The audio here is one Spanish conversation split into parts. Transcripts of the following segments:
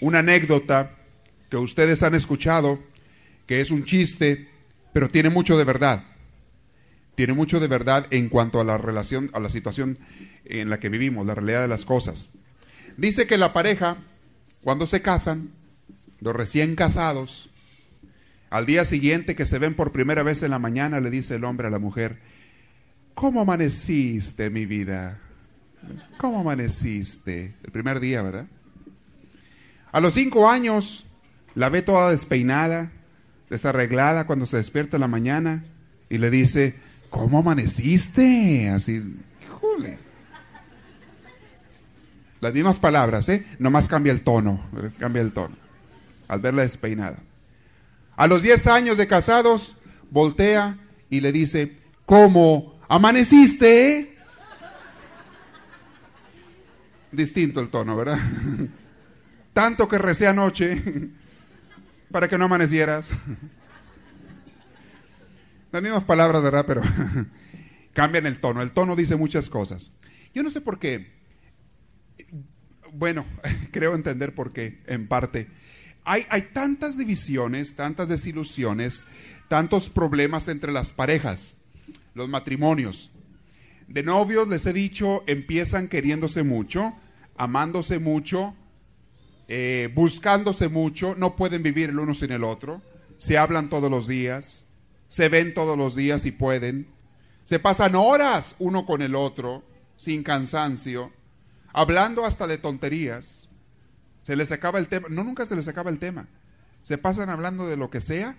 una anécdota que ustedes han escuchado, que es un chiste, pero tiene mucho de verdad. Tiene mucho de verdad en cuanto a la relación, a la situación en la que vivimos, la realidad de las cosas. Dice que la pareja, cuando se casan, los recién casados, al día siguiente que se ven por primera vez en la mañana, le dice el hombre a la mujer, ¿cómo amaneciste, mi vida? ¿Cómo amaneciste? El primer día, ¿verdad? A los cinco años la ve toda despeinada, desarreglada cuando se despierta en la mañana y le dice, ¿cómo amaneciste? Así, híjole. Las mismas palabras, ¿eh? Nomás cambia el tono, cambia el tono, al verla despeinada. A los diez años de casados, voltea y le dice, ¿cómo amaneciste? Distinto el tono, ¿verdad? Tanto que recé anoche para que no amanecieras. Las mismas palabras, ¿verdad? Pero cambian el tono. El tono dice muchas cosas. Yo no sé por qué. Bueno, creo entender por qué, en parte. Hay, hay tantas divisiones, tantas desilusiones, tantos problemas entre las parejas, los matrimonios. De novios, les he dicho, empiezan queriéndose mucho, amándose mucho, eh, buscándose mucho, no pueden vivir el uno sin el otro, se hablan todos los días, se ven todos los días y pueden, se pasan horas uno con el otro, sin cansancio, hablando hasta de tonterías, se les acaba el tema, no nunca se les acaba el tema, se pasan hablando de lo que sea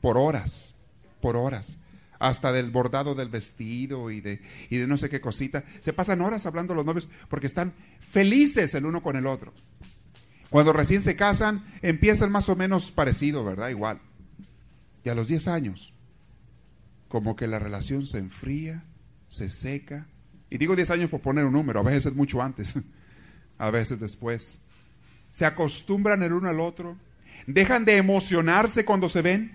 por horas, por horas hasta del bordado del vestido y de, y de no sé qué cosita. Se pasan horas hablando los novios porque están felices el uno con el otro. Cuando recién se casan, empiezan más o menos parecido, ¿verdad? Igual. Y a los 10 años, como que la relación se enfría, se seca. Y digo 10 años por poner un número, a veces es mucho antes, a veces después. Se acostumbran el uno al otro, dejan de emocionarse cuando se ven,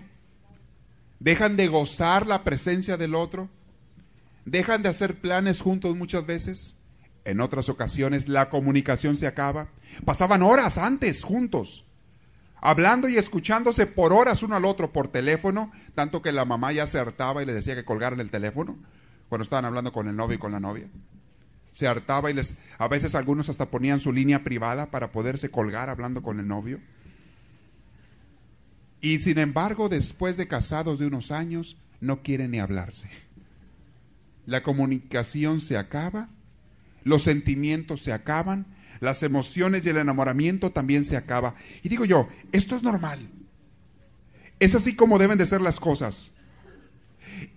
dejan de gozar la presencia del otro, dejan de hacer planes juntos muchas veces, en otras ocasiones la comunicación se acaba, pasaban horas antes juntos, hablando y escuchándose por horas uno al otro por teléfono, tanto que la mamá ya se hartaba y le decía que colgaran el teléfono cuando estaban hablando con el novio y con la novia. Se hartaba y les a veces algunos hasta ponían su línea privada para poderse colgar hablando con el novio. Y sin embargo, después de casados de unos años, no quieren ni hablarse. La comunicación se acaba, los sentimientos se acaban, las emociones y el enamoramiento también se acaba. Y digo yo, esto es normal. Es así como deben de ser las cosas.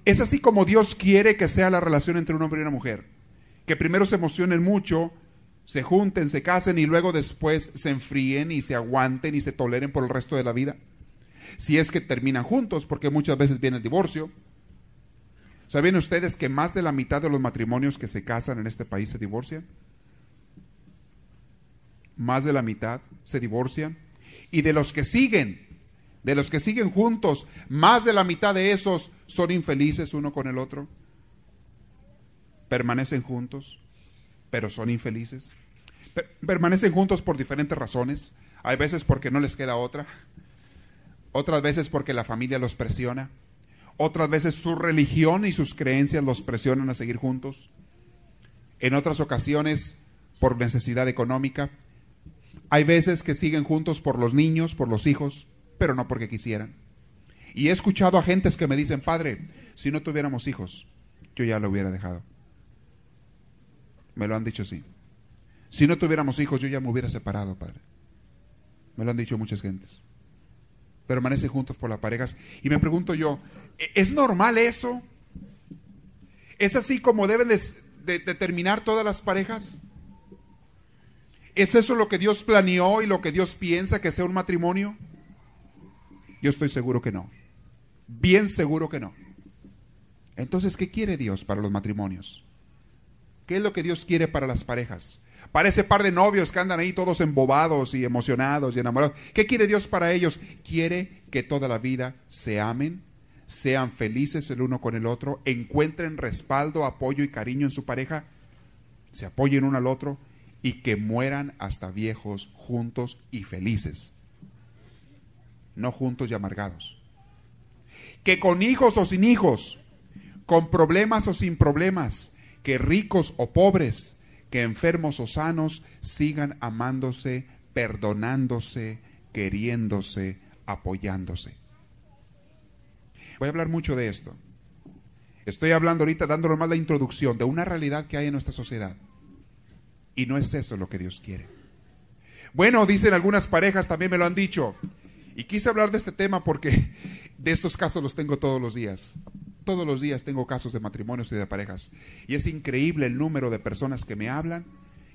Es así como Dios quiere que sea la relación entre un hombre y una mujer. Que primero se emocionen mucho, se junten, se casen y luego después se enfríen y se aguanten y se toleren por el resto de la vida si es que terminan juntos, porque muchas veces viene el divorcio. ¿Saben ustedes que más de la mitad de los matrimonios que se casan en este país se divorcian? Más de la mitad se divorcian. Y de los que siguen, de los que siguen juntos, más de la mitad de esos son infelices uno con el otro. Permanecen juntos, pero son infelices. permanecen juntos por diferentes razones. Hay veces porque no les queda otra otras veces porque la familia los presiona, otras veces su religión y sus creencias los presionan a seguir juntos, en otras ocasiones por necesidad económica. Hay veces que siguen juntos por los niños, por los hijos, pero no porque quisieran. Y he escuchado a gentes que me dicen, padre, si no tuviéramos hijos, yo ya lo hubiera dejado. Me lo han dicho así. Si no tuviéramos hijos, yo ya me hubiera separado, padre. Me lo han dicho muchas gentes permanecen juntos por las parejas. Y me pregunto yo, ¿e-, ¿es normal eso? ¿Es así como deben de, todas las parejas? ¿Es eso lo que Dios planeó y lo que Dios piensa que sea un matrimonio? Yo estoy seguro que no. Bien seguro que no. Entonces, ¿qué quiere Dios para los matrimonios? ¿Qué es lo que Dios quiere para las parejas? Para ese par de novios que andan ahí todos embobados y emocionados y enamorados. ¿Qué quiere Dios para ellos? Quiere que toda la vida se amen, sean felices el uno con el otro, encuentren respaldo, apoyo y cariño en su pareja, se apoyen uno al otro y que mueran hasta viejos juntos y felices, no juntos y amargados. Que con hijos o sin hijos, con problemas o sin problemas, que ricos o pobres, que enfermos o sanos, sigan amándose, perdonándose, queriéndose, apoyándose. Voy a hablar mucho de esto. Estoy hablando ahorita, dándole más la introducción de una realidad que hay en nuestra sociedad. Y no es eso lo que Dios quiere. Bueno, dicen algunas parejas, también me lo han dicho. Y quise hablar de este tema porque de estos casos los tengo todos los días. Todos los días tengo casos de matrimonios y de parejas. Y es increíble el número de personas que me hablan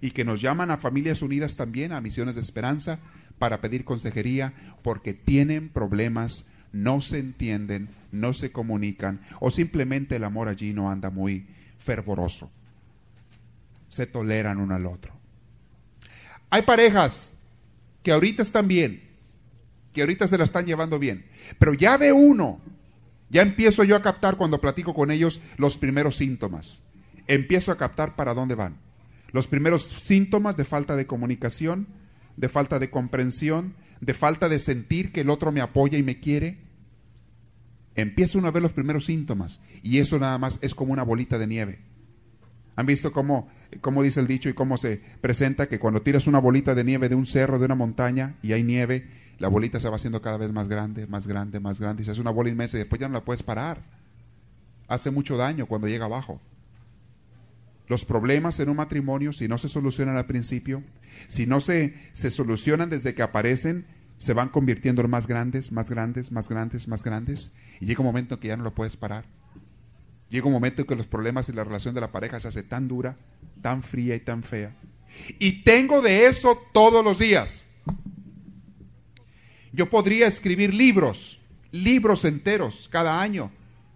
y que nos llaman a familias unidas también, a misiones de esperanza, para pedir consejería porque tienen problemas, no se entienden, no se comunican o simplemente el amor allí no anda muy fervoroso. Se toleran uno al otro. Hay parejas que ahorita están bien, que ahorita se la están llevando bien, pero ya ve uno, ya empiezo yo a captar cuando platico con ellos los primeros síntomas. Empiezo a captar para dónde van. Los primeros síntomas de falta de comunicación, de falta de comprensión, de falta de sentir que el otro me apoya y me quiere, empieza uno a ver los primeros síntomas y eso nada más es como una bolita de nieve. ¿Han visto cómo, cómo dice el dicho y cómo se presenta que cuando tiras una bolita de nieve de un cerro, de una montaña y hay nieve, la bolita se va haciendo cada vez más grande, más grande, más grande y se hace una bola inmensa y después ya no la puedes parar. Hace mucho daño cuando llega abajo. Los problemas en un matrimonio, si no se solucionan al principio, si no se, se solucionan desde que aparecen, se van convirtiendo en más grandes, más grandes, más grandes, más grandes, y llega un momento en que ya no lo puedes parar. Llega un momento en que los problemas y la relación de la pareja se hace tan dura, tan fría y tan fea. Y tengo de eso todos los días. Yo podría escribir libros, libros enteros cada año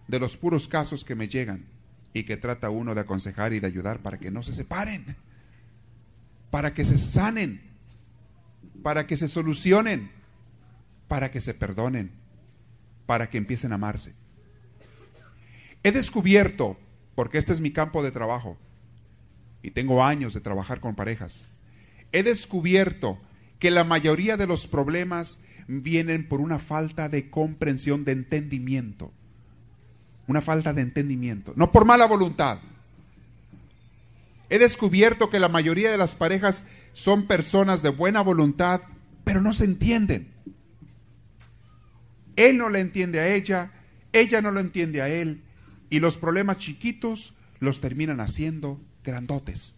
de los puros casos que me llegan y que trata uno de aconsejar y de ayudar para que no se separen, para que se sanen, para que se solucionen, para que se perdonen, para que empiecen a amarse. He descubierto, porque este es mi campo de trabajo, y tengo años de trabajar con parejas, he descubierto que la mayoría de los problemas vienen por una falta de comprensión, de entendimiento. Una falta de entendimiento, no por mala voluntad. He descubierto que la mayoría de las parejas son personas de buena voluntad, pero no se entienden. Él no le entiende a ella, ella no lo entiende a él, y los problemas chiquitos los terminan haciendo grandotes.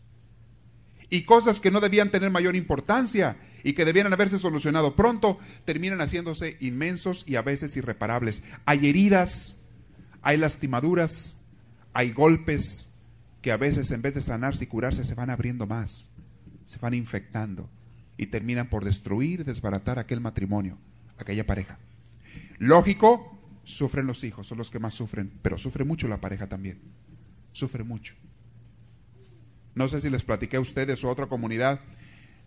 Y cosas que no debían tener mayor importancia y que debieran haberse solucionado pronto, terminan haciéndose inmensos y a veces irreparables. Hay heridas, hay lastimaduras, hay golpes que a veces en vez de sanarse y curarse se van abriendo más, se van infectando y terminan por destruir, desbaratar aquel matrimonio, aquella pareja. Lógico, sufren los hijos, son los que más sufren, pero sufre mucho la pareja también. Sufre mucho. No sé si les platiqué a ustedes o a otra comunidad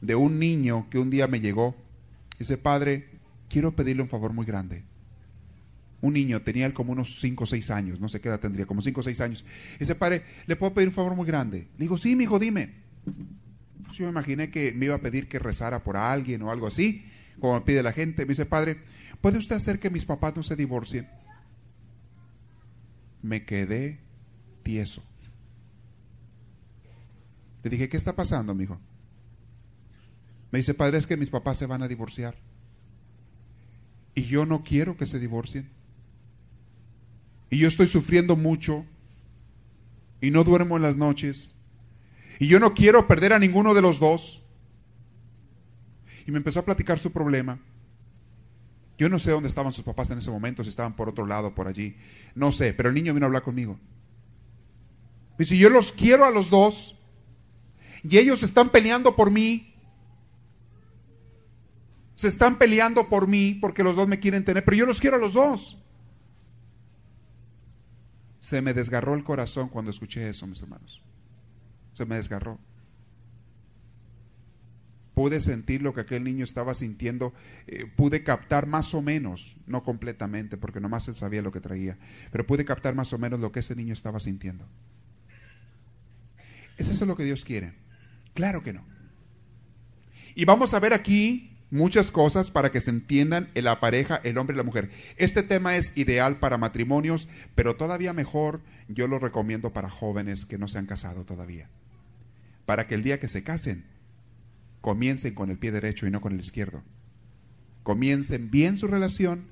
de un niño que un día me llegó. Dice, padre, quiero pedirle un favor muy grande. Un niño, tenía él como unos 5 o 6 años, no sé qué edad tendría, como 5 o 6 años. Dice, padre, ¿le puedo pedir un favor muy grande? Le digo, sí, mi hijo, dime. Pues yo me imaginé que me iba a pedir que rezara por alguien o algo así, como me pide la gente. Me dice, padre, ¿Puede usted hacer que mis papás no se divorcien? Me quedé tieso. Le dije, ¿qué está pasando, mi hijo? Me dice, padre, es que mis papás se van a divorciar. Y yo no quiero que se divorcien. Y yo estoy sufriendo mucho. Y no duermo en las noches. Y yo no quiero perder a ninguno de los dos. Y me empezó a platicar su problema. Yo no sé dónde estaban sus papás en ese momento, si estaban por otro lado, por allí. No sé, pero el niño vino a hablar conmigo. Y si yo los quiero a los dos y ellos están peleando por mí Se están peleando por mí porque los dos me quieren tener, pero yo los quiero a los dos. Se me desgarró el corazón cuando escuché eso, mis hermanos. Se me desgarró. Pude sentir lo que aquel niño estaba sintiendo, eh, pude captar más o menos, no completamente, porque nomás él sabía lo que traía, pero pude captar más o menos lo que ese niño estaba sintiendo. ¿Es eso lo que Dios quiere? Claro que no. Y vamos a ver aquí muchas cosas para que se entiendan en la pareja, el hombre y la mujer. Este tema es ideal para matrimonios, pero todavía mejor yo lo recomiendo para jóvenes que no se han casado todavía. Para que el día que se casen, comiencen con el pie derecho y no con el izquierdo. Comiencen bien su relación,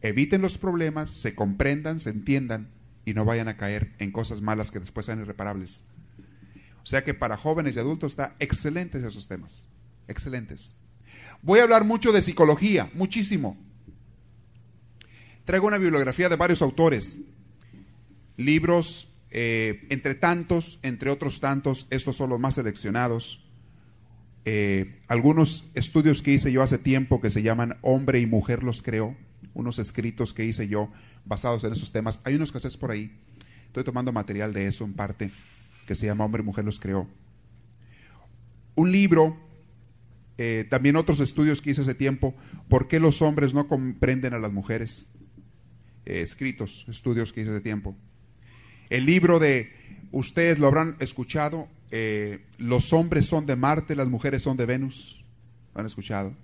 eviten los problemas, se comprendan, se entiendan y no vayan a caer en cosas malas que después sean irreparables. O sea que para jóvenes y adultos está excelentes esos temas. Excelentes. Voy a hablar mucho de psicología, muchísimo. Traigo una bibliografía de varios autores, libros, eh, entre tantos, entre otros tantos, estos son los más seleccionados. Eh, algunos estudios que hice yo hace tiempo que se llaman Hombre y Mujer los creó, unos escritos que hice yo basados en esos temas. Hay unos haces por ahí. Estoy tomando material de eso en parte que se llama Hombre y Mujer los creó. Un libro, eh, también otros estudios que hice hace tiempo, ¿por qué los hombres no comprenden a las mujeres? Escritos, estudios que hice hace tiempo. El libro de, ustedes lo habrán escuchado, eh, los hombres son de Marte, las mujeres son de Venus. ¿Lo han escuchado?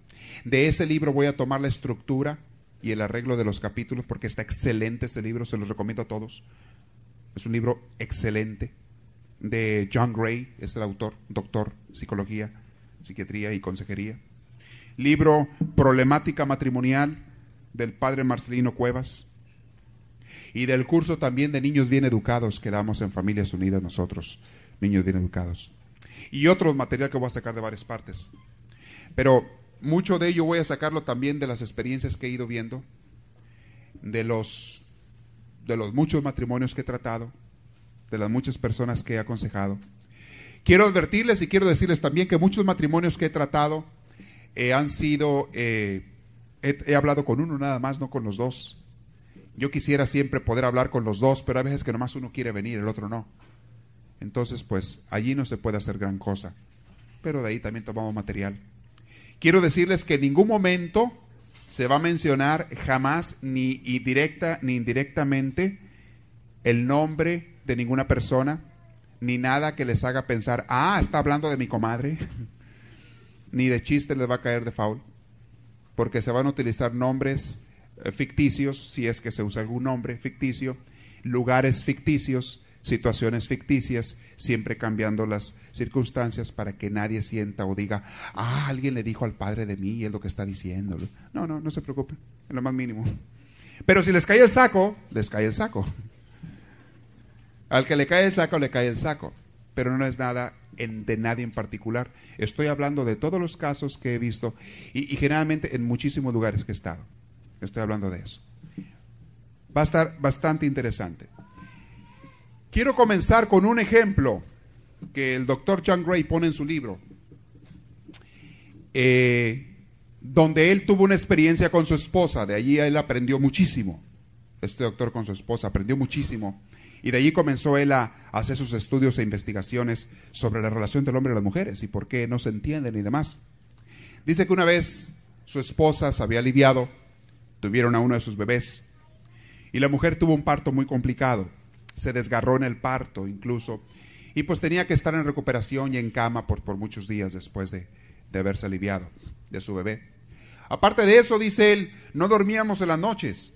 De ese libro voy a tomar la estructura y el arreglo de los capítulos porque está excelente ese libro, se los recomiendo a todos. Es un libro excelente de John Gray, es el autor, doctor, psicología, psiquiatría y consejería. Libro Problemática Matrimonial del padre Marcelino Cuevas. Y del curso también de Niños Bien Educados que damos en Familias Unidas nosotros, Niños Bien Educados. Y otro material que voy a sacar de varias partes. Pero mucho de ello voy a sacarlo también de las experiencias que he ido viendo, de los, de los muchos matrimonios que he tratado, de las muchas personas que he aconsejado. Quiero advertirles y quiero decirles también que muchos matrimonios que he tratado eh, han sido, eh, he, hablado con uno nada más, no con los dos. Yo quisiera siempre poder hablar con los dos, pero a veces que nomás uno quiere venir, el otro no. Entonces, pues allí no se puede hacer gran cosa. Pero de ahí también tomamos material. Quiero decirles que en ningún momento se va a mencionar jamás, ni directa ni indirectamente, el nombre de ninguna persona, ni nada que les haga pensar, ah, está hablando de mi comadre, ni de chiste les va a caer de faul, porque se van a utilizar nombres ficticios, si es que se usa algún nombre ficticio, lugares ficticios, situaciones ficticias, siempre cambiando las circunstancias para que nadie sienta o diga, ah, alguien le dijo al padre de mí y es lo que está diciendo. No, no, no se preocupen, en lo más mínimo. Pero si les cae el saco, les cae el saco. Al que le cae el saco, le cae el saco, pero no es nada de nadie en particular. Estoy hablando de todos los casos que he visto y, generalmente en muchísimos lugares que he estado. Estoy hablando de eso. Va a estar bastante interesante. Quiero comenzar con un ejemplo que el doctor John Gray pone en su libro, eh, donde él tuvo una experiencia con su esposa, de allí él aprendió muchísimo. Este doctor con su esposa aprendió muchísimo y de allí comenzó él a hacer sus estudios e investigaciones sobre la relación del hombre y las mujeres y por qué no se entienden y demás. Dice que una vez su esposa se había aliviado, tuvieron a uno de sus bebés y la mujer tuvo un parto muy complicado, se desgarró en el parto incluso y pues tenía que estar en recuperación y en cama por, por muchos días después de, de haberse aliviado de su bebé. Aparte de eso, dice él, no dormíamos en las noches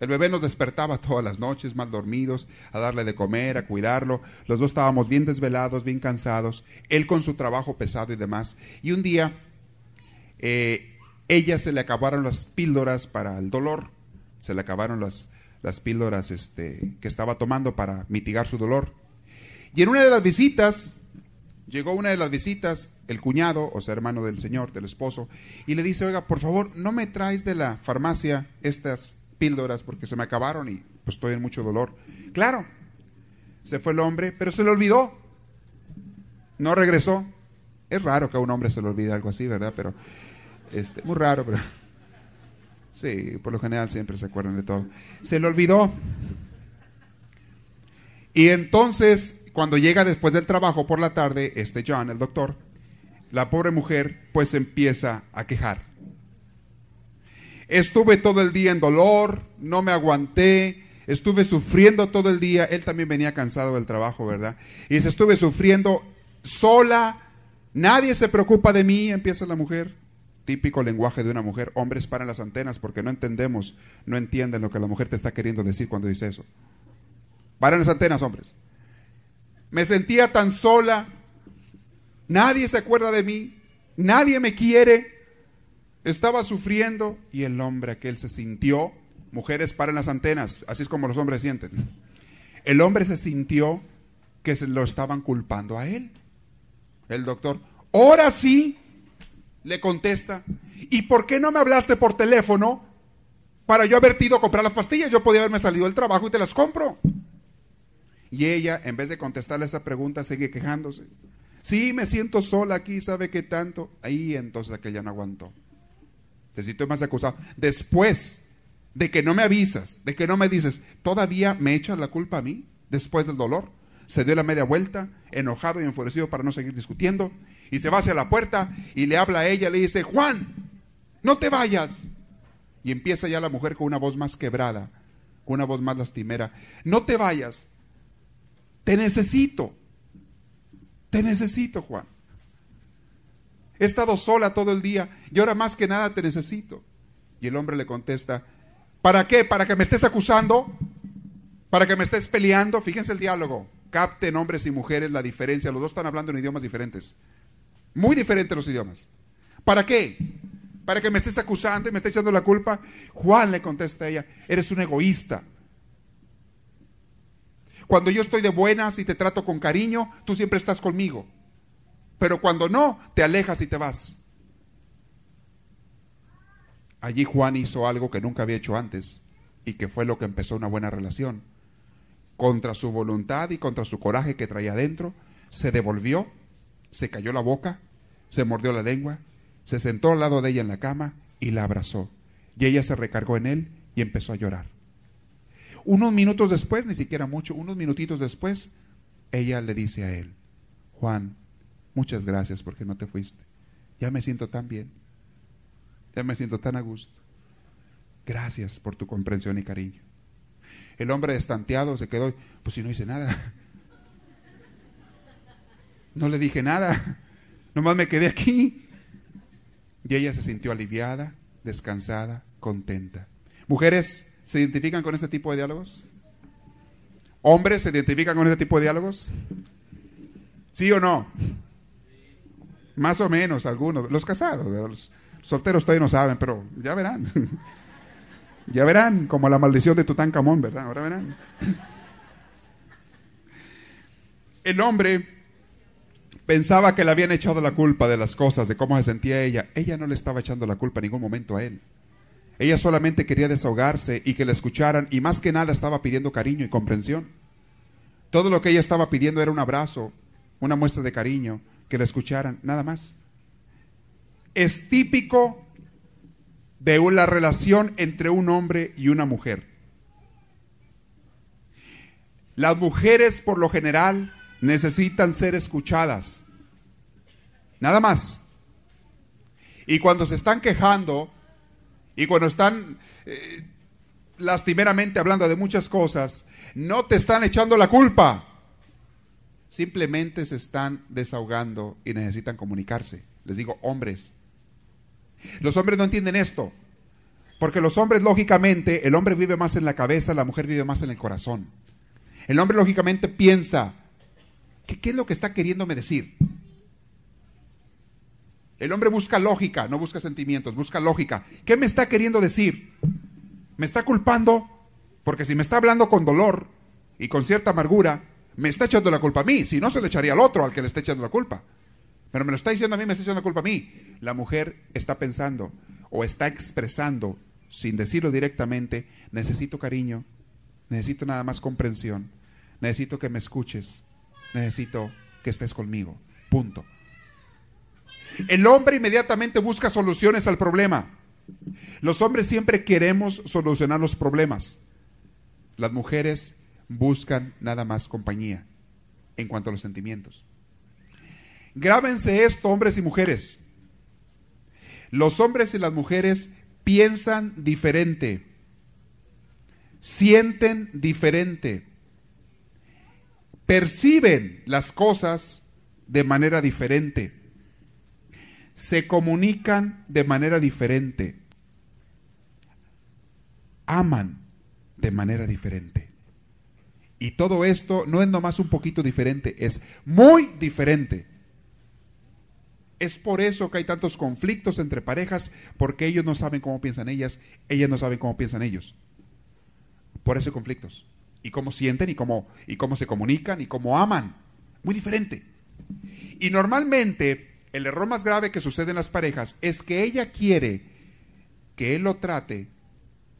el bebé nos despertaba todas las noches, mal dormidos, a darle de comer, a cuidarlo. Los dos estábamos bien desvelados, bien cansados, él con su trabajo pesado y demás. Y un día, eh, ella se le acabaron las píldoras para el dolor, se le acabaron las, las píldoras este, que estaba tomando para mitigar su dolor. Y en una de las visitas, llegó una de las visitas, el cuñado, o sea, hermano del señor, del esposo, y le dice, oiga, por favor, ¿no me traes de la farmacia estas píldoras porque se me acabaron y pues estoy en mucho dolor. Claro, se fue el hombre, pero se le olvidó. No regresó. Es raro que a un hombre se le olvide algo así, ¿verdad? Pero Este, muy raro, pero sí, por lo general siempre se acuerdan de todo. Se le olvidó. Y entonces, cuando llega después del trabajo por la tarde, este John, el doctor, la pobre mujer pues empieza a quejar. Estuve todo el día en dolor, no me aguanté, estuve sufriendo todo el día. Él también venía cansado del trabajo, ¿verdad? Y dice, estuve sufriendo sola, nadie se preocupa de mí, empieza la mujer. Típico lenguaje de una mujer. Hombres paran las antenas porque no entendemos, no entienden lo que la mujer te está queriendo decir cuando dice eso. Paran las antenas, hombres. Me sentía tan sola, nadie se acuerda de mí, nadie me quiere, estaba sufriendo y el hombre aquel se sintió, mujeres paran las antenas, así es como los hombres sienten. El hombre se sintió que se lo estaban culpando a él. El doctor, ahora sí, le contesta, ¿y por qué no me hablaste por teléfono para yo haberte ido a comprar las pastillas? Yo podía haberme salido del trabajo y te las compro. Y ella, en vez de contestarle esa pregunta, sigue quejándose. Sí, me siento sola aquí, ¿sabe qué tanto? Ahí entonces aquella no aguantó. Te siento más acusado. Después de que no me avisas, de que no me dices, ¿todavía me echas la culpa a mí? Después del dolor. Se dio la media vuelta, enojado y enfurecido para no seguir discutiendo, y se va hacia la puerta y le habla a ella, le dice, Juan, no te vayas. Y empieza ya la mujer con una voz más quebrada, con una voz más lastimera, no te vayas, te necesito, te necesito, Juan. He estado sola todo el día y ahora más que nada te necesito. Y el hombre le contesta, ¿para qué? ¿Para que me estés acusando? ¿Para que me estés peleando? Fíjense el diálogo. Capten hombres y mujeres la diferencia. Los dos están hablando en idiomas diferentes. Muy diferentes los idiomas. ¿Para qué? ¿Para que me estés acusando y me estés echando la culpa? Juan le contesta a ella, eres un egoísta. Cuando yo estoy de buenas y te trato con cariño, tú siempre estás conmigo. Pero cuando no, te alejas y te vas. Allí Juan hizo algo que nunca había hecho antes y que fue lo que empezó una buena relación. Contra su voluntad y contra su coraje que traía dentro, se devolvió, se cayó la boca, se mordió la lengua, se sentó al lado de ella en la cama y la abrazó. Y ella se recargó en él y empezó a llorar. Unos minutos después, ni siquiera mucho, unos minutitos después, ella le dice a él, Juan, Muchas gracias porque no te fuiste. Ya me siento tan bien. Ya me siento tan a gusto. Gracias por tu comprensión y cariño. El hombre estanteado se quedó, pues si no hice nada. No le dije nada. Nomás me quedé aquí. Y ella se sintió aliviada, descansada, contenta. Mujeres, ¿se identifican con este tipo de diálogos? ¿Hombres se identifican con este tipo de diálogos? ¿Sí o no? Más o menos algunos. Los casados, los solteros todavía no saben, pero ya verán. ya verán, como la maldición de Tutankamón, ¿verdad? Ahora verán. El hombre pensaba que le habían echado la culpa de las cosas, de cómo se sentía ella. Ella no le estaba echando la culpa en ningún momento a él. Ella solamente quería desahogarse y que le escucharan y más que nada estaba pidiendo cariño y comprensión. Todo lo que ella estaba pidiendo era un abrazo, una muestra de cariño, que la escucharan, nada más. Es típico de una relación entre un hombre y una mujer. Las mujeres por lo general necesitan ser escuchadas. Nada más. Y cuando se están quejando y cuando están eh, lastimeramente hablando de muchas cosas, no te están echando la culpa simplemente se están desahogando y necesitan comunicarse. Les digo, hombres. Los hombres no entienden esto, porque los hombres, lógicamente, el hombre vive más en la cabeza, la mujer vive más en el corazón. El hombre, lógicamente, piensa, ¿qué, es lo que está queriéndome decir? El hombre busca lógica, no busca sentimientos, busca lógica. ¿Qué me está queriendo decir? ¿Me está culpando? Porque si me está hablando con dolor y con cierta amargura, me está echando la culpa a mí, si no se le echaría al otro al que le está echando la culpa. Pero me lo está diciendo a mí, me está echando la culpa a mí. La mujer está pensando o está expresando, sin decirlo directamente, necesito cariño, necesito nada más comprensión, necesito que me escuches, necesito que estés conmigo. Punto. El hombre inmediatamente busca soluciones al problema. Los hombres siempre queremos solucionar los problemas. Las mujeres buscan nada más compañía en cuanto a los sentimientos. Grábense esto, hombres y mujeres. Los hombres y las mujeres piensan diferente, sienten diferente, perciben las cosas de manera diferente, se comunican de manera diferente, aman de manera diferente. Y todo esto no es nomás un poquito diferente, es muy diferente. Es por eso que hay tantos conflictos entre parejas, porque ellos no saben cómo piensan ellas, ellas no saben cómo piensan ellos. Por eso conflictos. Y cómo sienten y cómo, y cómo se comunican y cómo aman. Muy diferente. Y normalmente el error más grave que sucede en las parejas es que ella quiere que él lo trate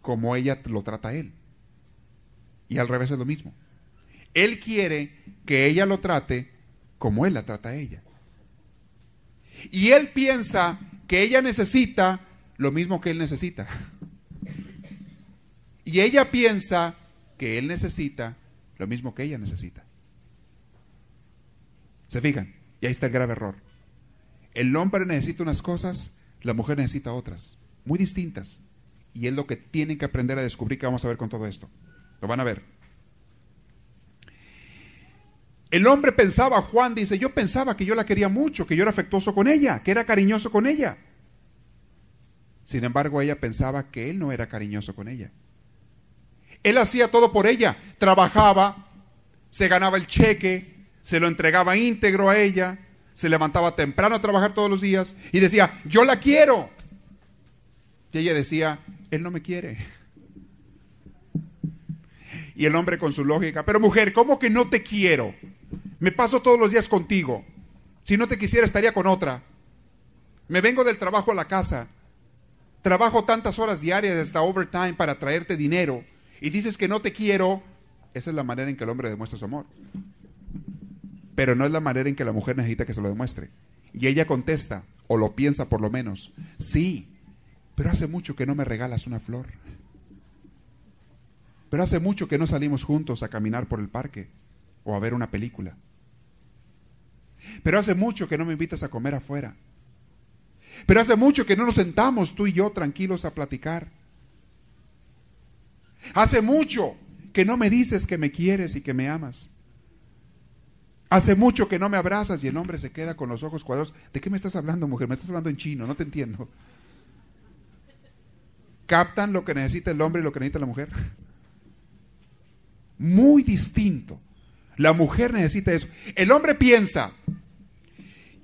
como ella lo trata a él. Y al revés es lo mismo. Él quiere que ella lo trate como él la trata a ella. Y él piensa que ella necesita lo mismo que él necesita. Y ella piensa que él necesita lo mismo que ella necesita. ¿Se fijan? Y ahí está el grave error. El hombre necesita unas cosas, la mujer necesita otras, muy distintas. Y es lo que tienen que aprender a descubrir que vamos a ver con todo esto. Lo van a ver. El hombre pensaba, Juan dice, yo pensaba que yo la quería mucho, que yo era afectuoso con ella, que era cariñoso con ella. Sin embargo, ella pensaba que él no era cariñoso con ella. Él hacía todo por ella, trabajaba, se ganaba el cheque, se lo entregaba íntegro a ella, se levantaba temprano a trabajar todos los días y decía, yo la quiero. Y ella decía, él no me quiere. Y el hombre con su lógica, pero mujer, ¿cómo que no te quiero? Me paso todos los días contigo. Si no te quisiera, estaría con otra. Me vengo del trabajo a la casa. Trabajo tantas horas diarias hasta overtime para traerte dinero. Y dices que no te quiero. Esa es la manera en que el hombre demuestra su amor. Pero no es la manera en que la mujer necesita que se lo demuestre. Y ella contesta, o lo piensa por lo menos, sí, pero hace mucho que no me regalas una flor. Pero hace mucho que no salimos juntos a caminar por el parque o a ver una película. Pero hace mucho que no me invitas a comer afuera. Pero hace mucho que no nos sentamos tú y yo tranquilos a platicar. Hace mucho que no me dices que me quieres y que me amas. Hace mucho que no me abrazas y el hombre se queda con los ojos cuadrados. ¿De qué me estás hablando, mujer? Me estás hablando en chino, no te entiendo. ¿Captan lo que necesita el hombre y lo que necesita la mujer? Muy distinto. La mujer necesita eso. El hombre piensa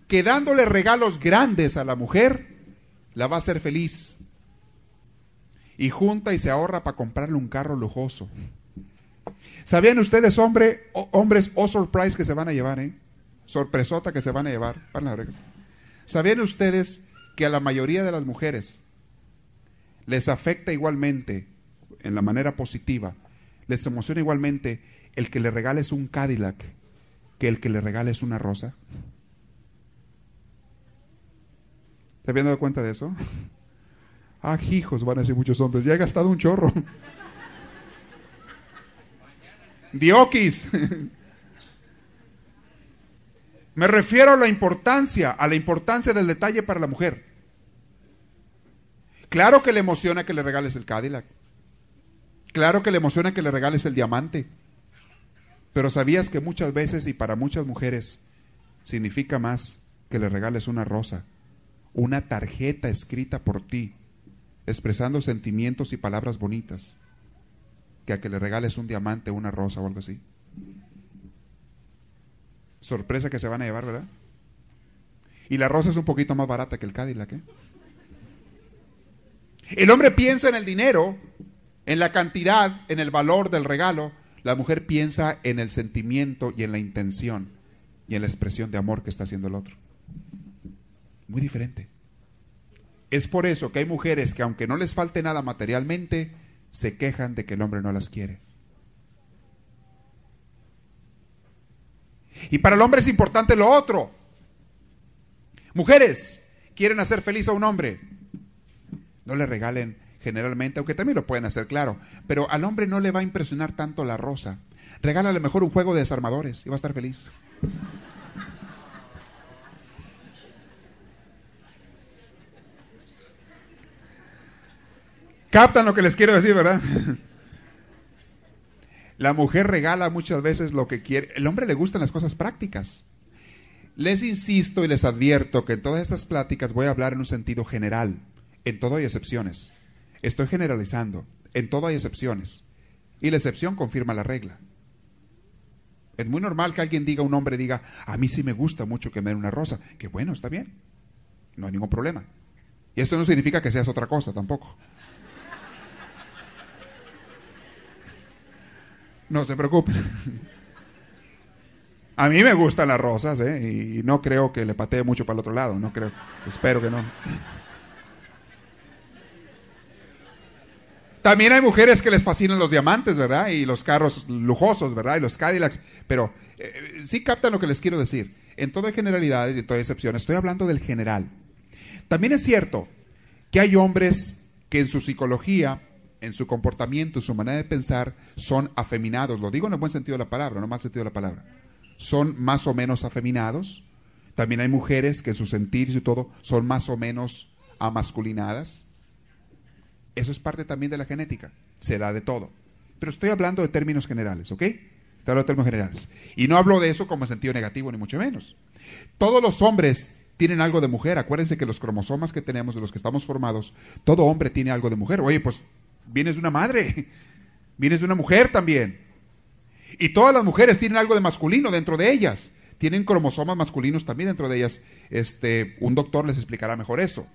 que dándole regalos grandes a la mujer, la va a hacer feliz. Y junta y se ahorra para comprarle un carro lujoso. ¿Sabían ustedes, hombre, hombres, oh surprise que se van a llevar, eh? Sorpresota que se van a llevar. ¿Sabían ustedes que a la mayoría de las mujeres les afecta igualmente, en la manera positiva, les emociona igualmente el que le regales un Cadillac que el que le regales una rosa? ¿Se habían dado cuenta de eso? Ah, hijos, van a decir muchos hombres, ya he gastado un chorro. Diokis. Me refiero a la importancia, a la importancia del detalle para la mujer. Claro que le emociona que le regales el Cadillac. Claro que le emociona que le regales el diamante. Pero sabías que muchas veces y para muchas mujeres significa más que le regales una rosa, una tarjeta escrita por ti, expresando sentimientos y palabras bonitas, que a que le regales un diamante, una rosa o algo así. Sorpresa que se van a llevar, ¿verdad? Y la rosa es un poquito más barata que el Cadillac. ¿eh? El hombre piensa en el dinero, en la cantidad, en el valor del regalo, la mujer piensa en el sentimiento y en la intención y en la expresión de amor que está haciendo el otro. Muy diferente. Es por eso que hay mujeres que aunque no les falte nada materialmente, se quejan de que el hombre no las quiere. Y para el hombre es importante lo otro. Mujeres, quieren hacer feliz a un hombre, no le regalen generalmente, aunque también lo pueden hacer, claro, pero al hombre no le va a impresionar tanto la rosa. Regálale mejor un juego de desarmadores y va a estar feliz. Captan lo que les quiero decir, ¿verdad? La mujer regala muchas veces lo que quiere. El hombre le gustan las cosas prácticas. Les insisto y les advierto que en todas estas pláticas voy a hablar en un sentido general. En todo hay excepciones. Estoy generalizando. En todo hay excepciones. Y la excepción confirma la regla. Es muy normal que alguien diga, un hombre diga, a mí sí me gusta mucho que me den una rosa. Que bueno, está bien. No hay ningún problema. Y esto no significa que seas otra cosa tampoco. No se preocupe. A mí me gustan las rosas, ¿eh? Y no creo que le patee mucho para el otro lado, no creo. Espero que no. También hay mujeres que les fascinan los diamantes, ¿verdad? Y los carros lujosos, ¿verdad? Y los Cadillacs. Pero eh, sí captan lo que les quiero decir. En todas generalidades y en todas excepciones, estoy hablando del general. También es cierto que hay hombres que en su psicología en su comportamiento, en su manera de pensar, son afeminados. Lo digo en el buen sentido de la palabra, no mal sentido de la palabra. Son más o menos afeminados. También hay mujeres que en su sentir y todo son más o menos amasculinadas. Eso es parte también de la genética. Se da de todo. Pero estoy hablando de términos generales, ¿ok? Estoy hablando de términos generales. Y no hablo de eso como en sentido negativo, ni mucho menos. Todos los hombres tienen algo de mujer. Acuérdense que los cromosomas que tenemos, de los que estamos formados, todo hombre tiene algo de mujer. Oye, pues vienes de una madre, vienes de una mujer también. Y todas las mujeres tienen algo de masculino dentro de ellas. Tienen cromosomas masculinos también dentro de ellas. Este, un doctor les explicará mejor eso.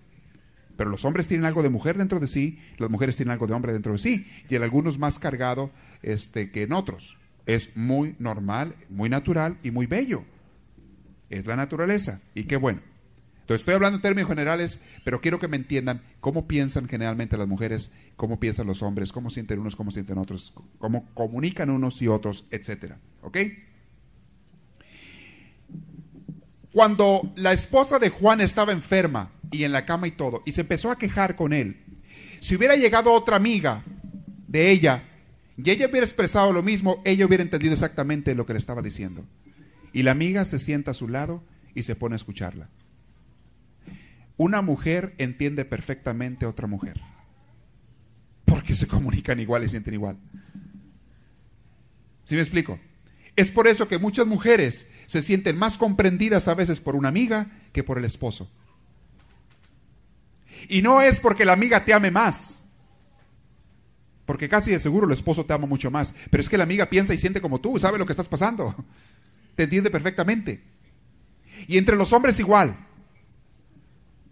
Pero los hombres tienen algo de mujer dentro de sí, las mujeres tienen algo de hombre dentro de sí, y en algunos más cargado este, que en otros. Es muy normal, muy natural y muy bello. Es la naturaleza. Y qué bueno estoy hablando en términos generales, pero quiero que me entiendan cómo piensan generalmente las mujeres, cómo piensan los hombres, cómo sienten unos, cómo sienten otros, cómo comunican unos y otros, etcétera. ¿Ok? Cuando la esposa de Juan estaba enferma y en la cama y todo, y se empezó a quejar con él, si hubiera llegado otra amiga de ella y ella hubiera expresado lo mismo, ella hubiera entendido exactamente lo que le estaba diciendo. Y la amiga se sienta a su lado y se pone a escucharla. Una mujer entiende perfectamente a otra mujer. Porque se comunican igual y sienten igual. ¿Sí me explico? Es por eso que muchas mujeres se sienten más comprendidas a veces por una amiga que por el esposo. Y no es porque la amiga te ame más. Porque casi de seguro el esposo te ama mucho más. Pero es que la amiga piensa y siente como tú, sabe lo que estás pasando. Te entiende perfectamente. Y entre los hombres igual.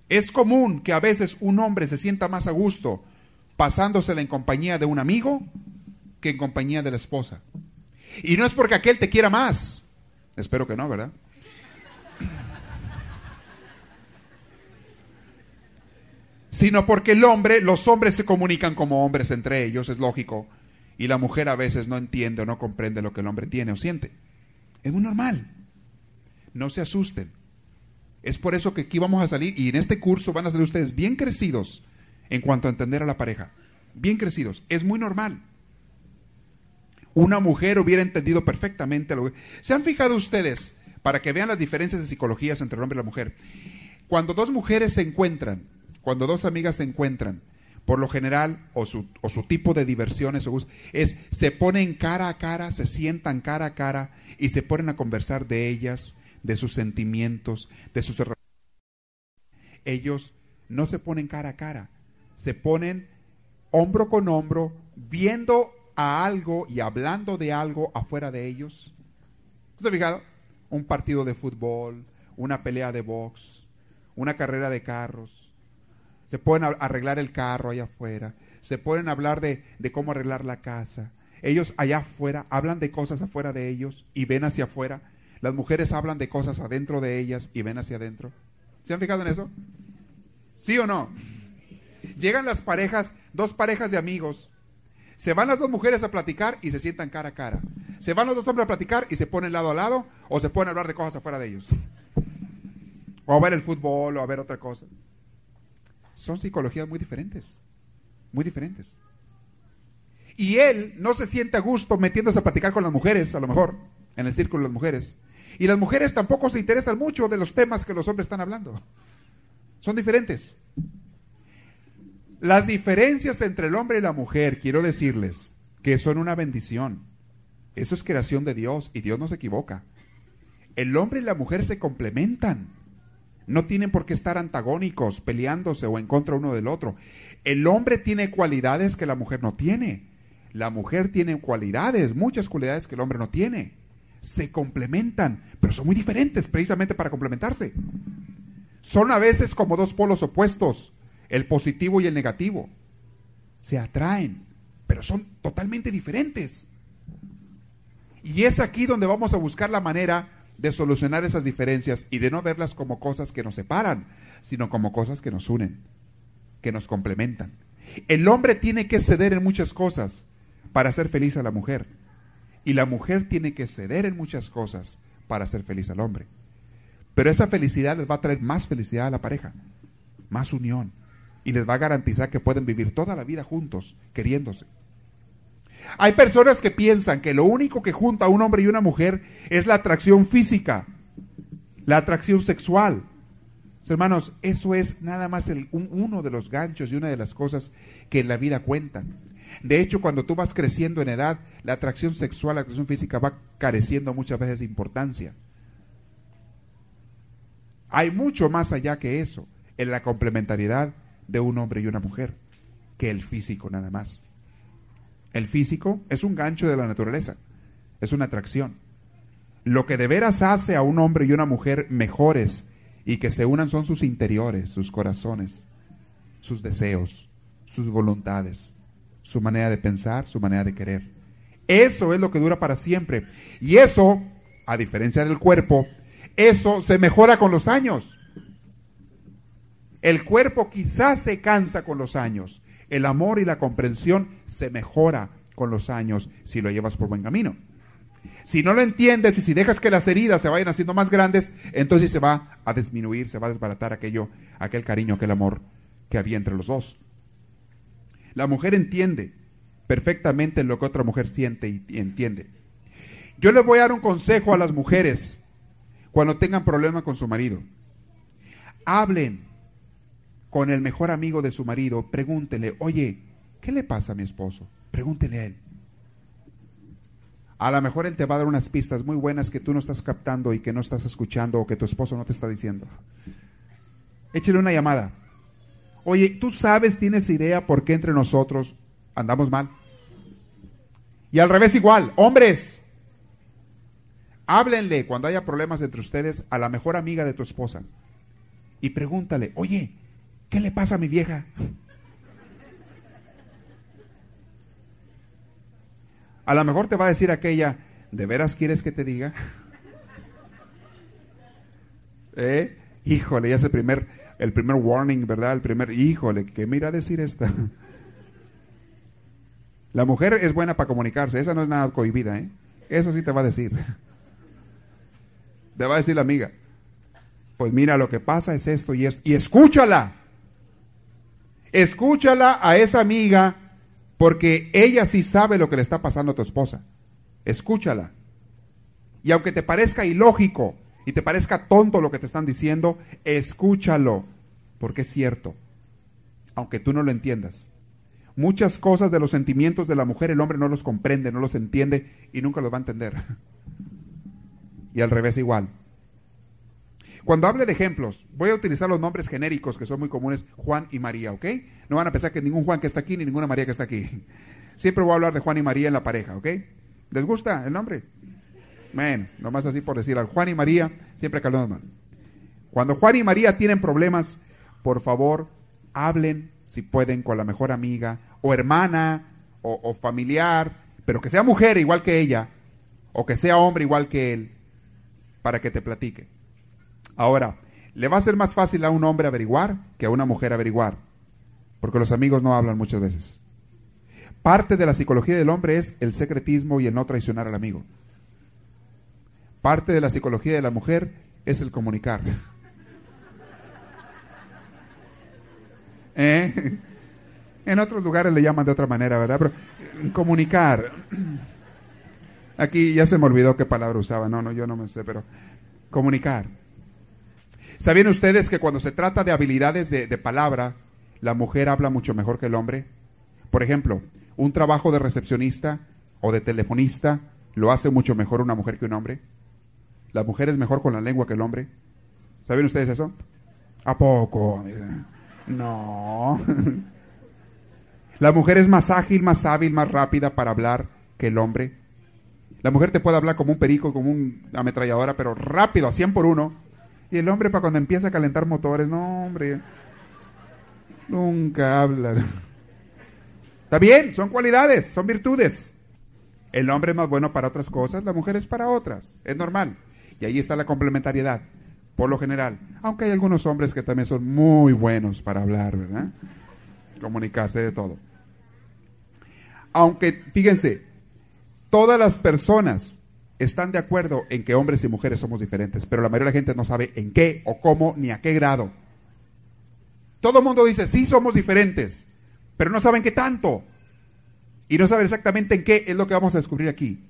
Es común que a veces un hombre se sienta más a gusto pasándosela en compañía de un amigo que en compañía de la esposa. Y no es porque aquel te quiera más. Espero que no, ¿verdad? Sino porque el hombre, los hombres se comunican como hombres entre ellos, es lógico. Y la mujer a veces no entiende o no comprende lo que el hombre tiene o siente. Es muy normal. No se asusten. Es por eso que aquí vamos a salir y en este curso van a salir ustedes bien crecidos en cuanto a entender a la pareja. Bien crecidos. Es muy normal. Una mujer hubiera entendido perfectamente lo que... ¿Se han fijado ustedes, para que vean las diferencias de psicologías entre el hombre y la mujer? Cuando dos mujeres se encuentran, cuando dos amigas se encuentran, por lo general, o su, o su tipo de diversiones o es se ponen cara a cara, se sientan cara a cara y se ponen a conversar de ellas, de sus sentimientos, de sus ellos no se ponen cara a cara, se ponen hombro con hombro, viendo a algo y hablando de algo afuera de ellos. ¿Se ha fijado? Un partido de fútbol, una pelea de box, una carrera de carros. Se pueden arreglar el carro allá afuera. Se pueden hablar de, de cómo arreglar la casa. Ellos allá afuera hablan de cosas afuera de ellos y ven hacia afuera las mujeres hablan de cosas adentro de ellas y ven hacia adentro. ¿Se han fijado en eso? ¿Sí o no? Llegan las parejas, dos parejas de amigos. Se van las dos mujeres a platicar y se sientan cara a cara. Se van los dos hombres a platicar y se ponen lado a lado o se ponen a hablar de cosas afuera de ellos. o a ver el fútbol, o a ver otra cosa. Son psicologías muy diferentes, muy diferentes. Y él no se siente a gusto metiéndose a platicar con las mujeres, a lo mejor, en el círculo de las mujeres. Y las mujeres tampoco se interesan mucho de los temas que los hombres están hablando. Son diferentes. Las diferencias entre el hombre y la mujer, quiero decirles que son una bendición. Eso es creación de Dios y Dios no se equivoca. El hombre y la mujer se complementan. No tienen por qué estar antagónicos, peleándose o en contra uno del otro. El hombre tiene cualidades que la mujer no tiene. La mujer tiene cualidades, muchas cualidades que el hombre no tiene. Se complementan, pero son muy diferentes precisamente para complementarse. Son a veces como dos polos opuestos, el positivo y el negativo. Se atraen, pero son totalmente diferentes. Y es aquí donde vamos a buscar la manera de solucionar esas diferencias y de no verlas como cosas que nos separan, sino como cosas que nos unen, que nos complementan. El hombre tiene que ceder en muchas cosas para hacer feliz a la mujer. Y la mujer tiene que ceder en muchas cosas para hacer feliz al hombre. Pero esa felicidad les va a traer más felicidad a la pareja, más unión. Y les va a garantizar que pueden vivir toda la vida juntos, queriéndose. Hay personas que piensan que lo único que junta a un hombre y una mujer es la atracción física, la atracción sexual. Hermanos, eso es nada más el, uno de los ganchos y una de las cosas que en la vida cuentan. De hecho, cuando tú vas creciendo en edad, la atracción sexual, la atracción física va careciendo muchas veces de importancia. Hay mucho más allá que eso en la complementariedad de un hombre y una mujer que el físico nada más. El físico es un gancho de la naturaleza, es una atracción. Lo que de veras hace a un hombre y una mujer mejores y que se unan son sus interiores, sus corazones, sus deseos, sus voluntades, su manera de pensar, su manera de querer. Eso es lo que dura para siempre. Y eso, a diferencia del cuerpo, eso se mejora con los años. El cuerpo quizás se cansa con los años, el amor y la comprensión se mejora con los años si lo llevas por buen camino. Si no lo entiendes y si dejas que las heridas se vayan haciendo más grandes, entonces se va a disminuir, se va a desbaratar aquello, aquel cariño, aquel amor que había entre los dos. La mujer entiende perfectamente lo que otra mujer siente y, entiende. Yo les voy a dar un consejo a las mujeres cuando tengan problemas con su marido. Hablen, con el mejor amigo de su marido, pregúntele, oye, ¿qué le pasa a mi esposo? Pregúntele a él. A lo mejor él te va a dar unas pistas muy buenas que tú no estás captando y que no estás escuchando o que tu esposo no te está diciendo. Échale una llamada. Oye, ¿tú sabes, tienes idea por qué entre nosotros andamos mal? Y al revés igual, hombres, háblenle cuando haya problemas entre ustedes a la mejor amiga de tu esposa y pregúntale, oye, ¿Qué le pasa a mi vieja? A lo mejor te va a decir aquella, ¿de veras quieres que te diga? ¿Eh? Híjole, ya es el primer, el primer warning, ¿verdad? El primer, híjole, ¿qué me irá a decir esta? La mujer es buena para comunicarse, esa no es nada cohibida, ¿eh? Eso sí te va a decir. Te va a decir la amiga. Pues mira, lo que pasa es esto y esto. Y escúchala. Escúchala a esa amiga porque ella sí sabe lo que le está pasando a tu esposa. Escúchala. Y aunque te parezca ilógico y te parezca tonto lo que te están diciendo, escúchalo, porque es cierto, aunque tú no lo entiendas. Muchas cosas de los sentimientos de la mujer el hombre no los comprende, no los entiende y nunca los va a entender. Y al revés igual. Cuando hable de ejemplos, voy a utilizar los nombres genéricos que son muy comunes, Juan y María, ¿ok? No van a pensar que ningún Juan que está aquí ni ninguna María que está aquí. Siempre voy a hablar de Juan y María en la pareja, ¿ok? ¿Les gusta el nombre? Men, nomás así por decir, Juan y María, siempre que mal. Cuando Juan y María tienen problemas, por favor, hablen, si pueden, con la mejor amiga, o hermana, o, o familiar, pero que sea mujer igual que ella, o que sea hombre igual que él, para que te platique. Ahora, le va a ser más fácil a un hombre averiguar que a una mujer averiguar, porque los amigos no hablan muchas veces. Parte de la psicología del hombre es el secretismo y el no traicionar al amigo. Parte de la psicología de la mujer es el comunicar. ¿Eh? En otros lugares le llaman de otra manera, ¿verdad? Pero comunicar. Aquí ya se me olvidó qué palabra usaba. No, no, yo no me sé, pero comunicar. ¿Sabían ustedes que cuando se trata de habilidades de, de palabra, la mujer habla mucho mejor que el hombre? Por ejemplo, un trabajo de recepcionista o de telefonista lo hace mucho mejor una mujer que un hombre. La mujer es mejor con la lengua que el hombre. ¿Saben ustedes eso? ¿A poco? No. La mujer es más ágil, más hábil, más rápida para hablar que el hombre. La mujer te puede hablar como un perico, como una ametralladora, pero rápido, a 100 por uno. Y el hombre para cuando empieza a calentar motores, no, hombre. Nunca habla. Está bien, son cualidades, son virtudes. El hombre es más bueno para otras cosas, la mujer es para otras. Es normal. Y ahí está la complementariedad, por lo general. Aunque hay algunos hombres que también son muy buenos para hablar, ¿verdad? Comunicarse de todo. Aunque, fíjense, todas las personas están de acuerdo en que hombres y mujeres somos diferentes, pero la mayoría de la gente no sabe en qué o cómo ni a qué grado. Todo el mundo dice, sí somos diferentes, pero no saben qué tanto. Y no saben exactamente en qué es lo que vamos a descubrir aquí.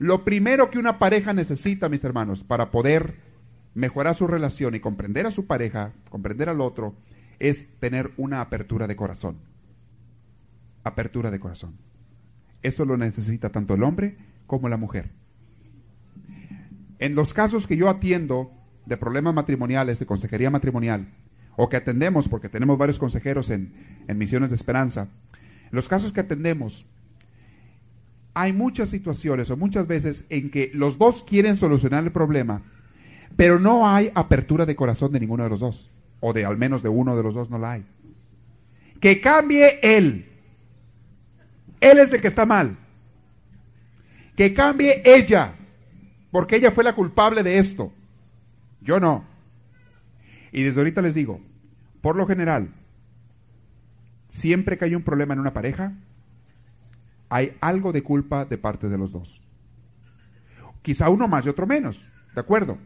Lo primero que una pareja necesita, mis hermanos, para poder mejorar su relación y comprender a su pareja, comprender al otro, es tener una apertura de corazón. Apertura de corazón. Eso lo necesita tanto el hombre como la mujer. En los casos que yo atiendo de problemas matrimoniales, de consejería matrimonial, o que atendemos, porque tenemos varios consejeros en, en Misiones de Esperanza, los casos que atendemos, hay muchas situaciones o muchas veces en que los dos quieren solucionar el problema, pero no hay apertura de corazón de ninguno de los dos, o de al menos de uno de los dos no la hay. Que cambie él. Él es el que está mal. Que cambie ella, porque ella fue la culpable de esto. Yo no. Y desde ahorita les digo, por lo general, siempre que hay un problema en una pareja, hay algo de culpa de parte de los dos. Quizá uno más y otro menos, ¿de acuerdo?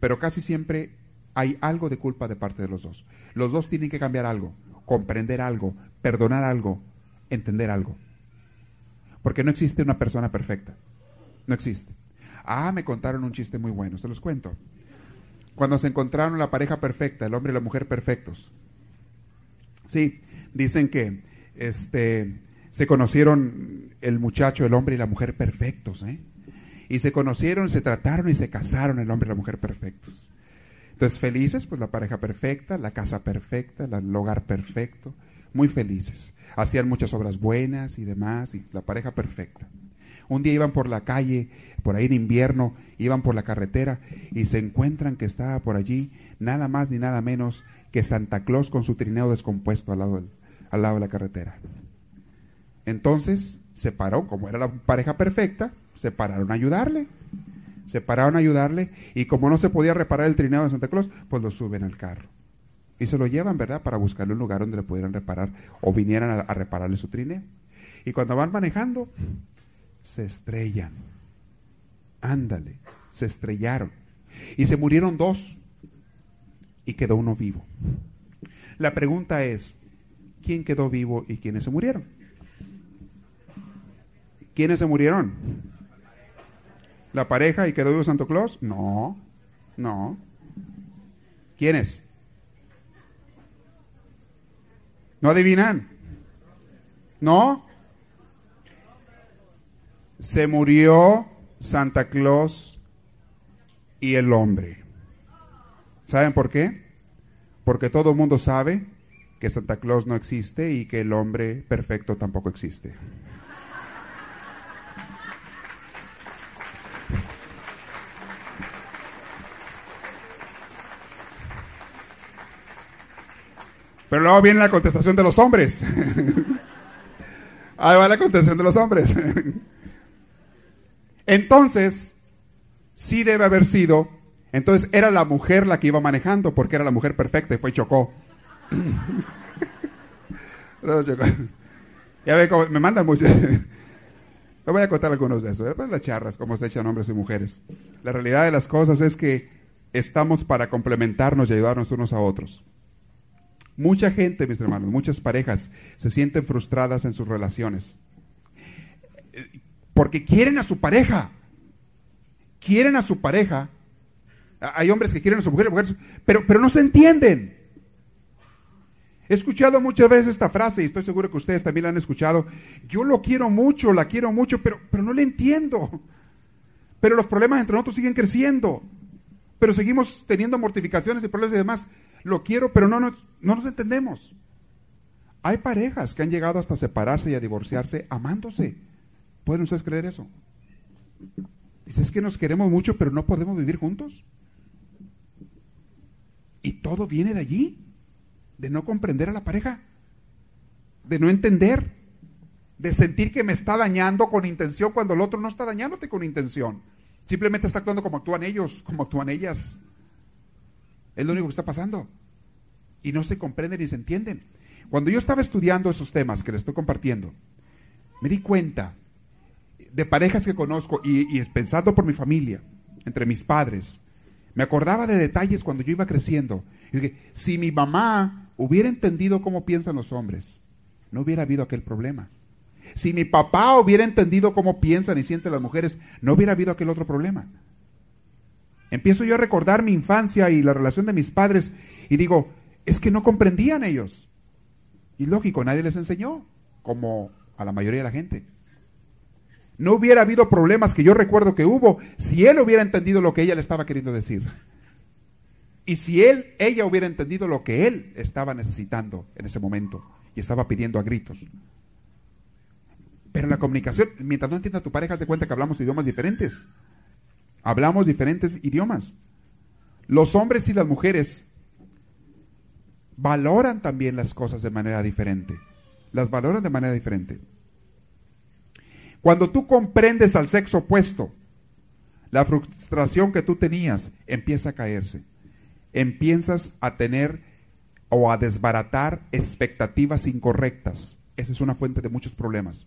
Pero casi siempre hay algo de culpa de parte de los dos. Los dos tienen que cambiar algo, comprender algo, perdonar algo, entender algo. Porque no existe una persona perfecta. No existe. Ah, me contaron un chiste muy bueno, se los cuento. Cuando se encontraron la pareja perfecta, el hombre y la mujer perfectos. Sí, dicen que este se conocieron el muchacho, el hombre y la mujer perfectos, ¿eh? Y se conocieron, se trataron y se casaron el hombre y la mujer perfectos. Entonces, felices, pues la pareja perfecta, la casa perfecta, el hogar perfecto, muy felices. Hacían muchas obras buenas y demás, y la pareja perfecta. Un día iban por la calle, por ahí en invierno, iban por la carretera y se encuentran que estaba por allí nada más ni nada menos que Santa Claus con su trineo descompuesto al lado, al lado de la carretera. Entonces se paró, como era la pareja perfecta, se pararon a ayudarle. Se pararon a ayudarle y como no se podía reparar el trineo de Santa Claus, pues lo suben al carro. Y se lo llevan, ¿verdad? Para buscarle un lugar donde le pudieran reparar o vinieran a, a repararle su trineo. Y cuando van manejando, se estrellan. Ándale, se estrellaron. Y se murieron dos y quedó uno vivo. La pregunta es, ¿quién quedó vivo y quiénes se murieron? ¿Quiénes se murieron? ¿La pareja y quedó vivo Santo Claus? No, no. ¿Quiénes? ¿No adivinan? ¿No? Se murió Santa Claus y el hombre. ¿Saben por qué? Porque todo el mundo sabe que Santa Claus no existe y que el hombre perfecto tampoco existe. Pero luego viene la contestación de los hombres. Ahí va la contestación de los hombres. Entonces, sí debe haber sido. Entonces era la mujer la que iba manejando porque era la mujer perfecta y fue chocó. ya ve cómo me mandan mucho. Le voy a contar algunos de esos. Después las charras, cómo se echan hombres y mujeres. La realidad de las cosas es que estamos para complementarnos y ayudarnos unos a otros. Mucha gente, mis hermanos, muchas parejas se sienten frustradas en sus relaciones. Porque quieren a su pareja. Quieren a su pareja. Hay hombres que quieren a su mujer, pero, pero no se entienden. He escuchado muchas veces esta frase y estoy seguro que ustedes también la han escuchado. Yo lo quiero mucho, la quiero mucho, pero, pero no le entiendo. Pero los problemas entre nosotros siguen creciendo. Pero seguimos teniendo mortificaciones y problemas y demás. Lo quiero, pero no nos, no nos entendemos. Hay parejas que han llegado hasta separarse y a divorciarse amándose. ¿Pueden ustedes creer eso? Dice, es que nos queremos mucho, pero no podemos vivir juntos. Y todo viene de allí, de no comprender a la pareja, de no entender, de sentir que me está dañando con intención cuando el otro no está dañándote con intención. Simplemente está actuando como actúan ellos, como actúan ellas. Es lo único que está pasando. Y no se comprenden ni se entienden. Cuando yo estaba estudiando esos temas que les estoy compartiendo, me di cuenta de parejas que conozco y, pensando por mi familia, entre mis padres, me acordaba de detalles cuando yo iba creciendo. Y dije, si mi mamá hubiera entendido cómo piensan los hombres, no hubiera habido aquel problema. Si mi papá hubiera entendido cómo piensan y sienten las mujeres, no hubiera habido aquel otro problema. Empiezo yo a recordar mi infancia y la relación de mis padres y digo, es que no comprendían ellos. Y lógico, nadie les enseñó, como a la mayoría de la gente. No hubiera habido problemas que yo recuerdo que hubo si él hubiera entendido lo que ella le estaba queriendo decir. Y si él, ella hubiera entendido lo que él estaba necesitando en ese momento y estaba pidiendo a gritos. Pero la comunicación, mientras no entienda tu pareja, se cuenta que hablamos idiomas diferentes. Hablamos diferentes idiomas. Los hombres y las mujeres valoran también las cosas de manera diferente. Las valoran de manera diferente. Cuando tú comprendes al sexo opuesto, la frustración que tú tenías empieza a caerse. Empiezas a tener o a desbaratar expectativas incorrectas. Esa es una fuente de muchos problemas.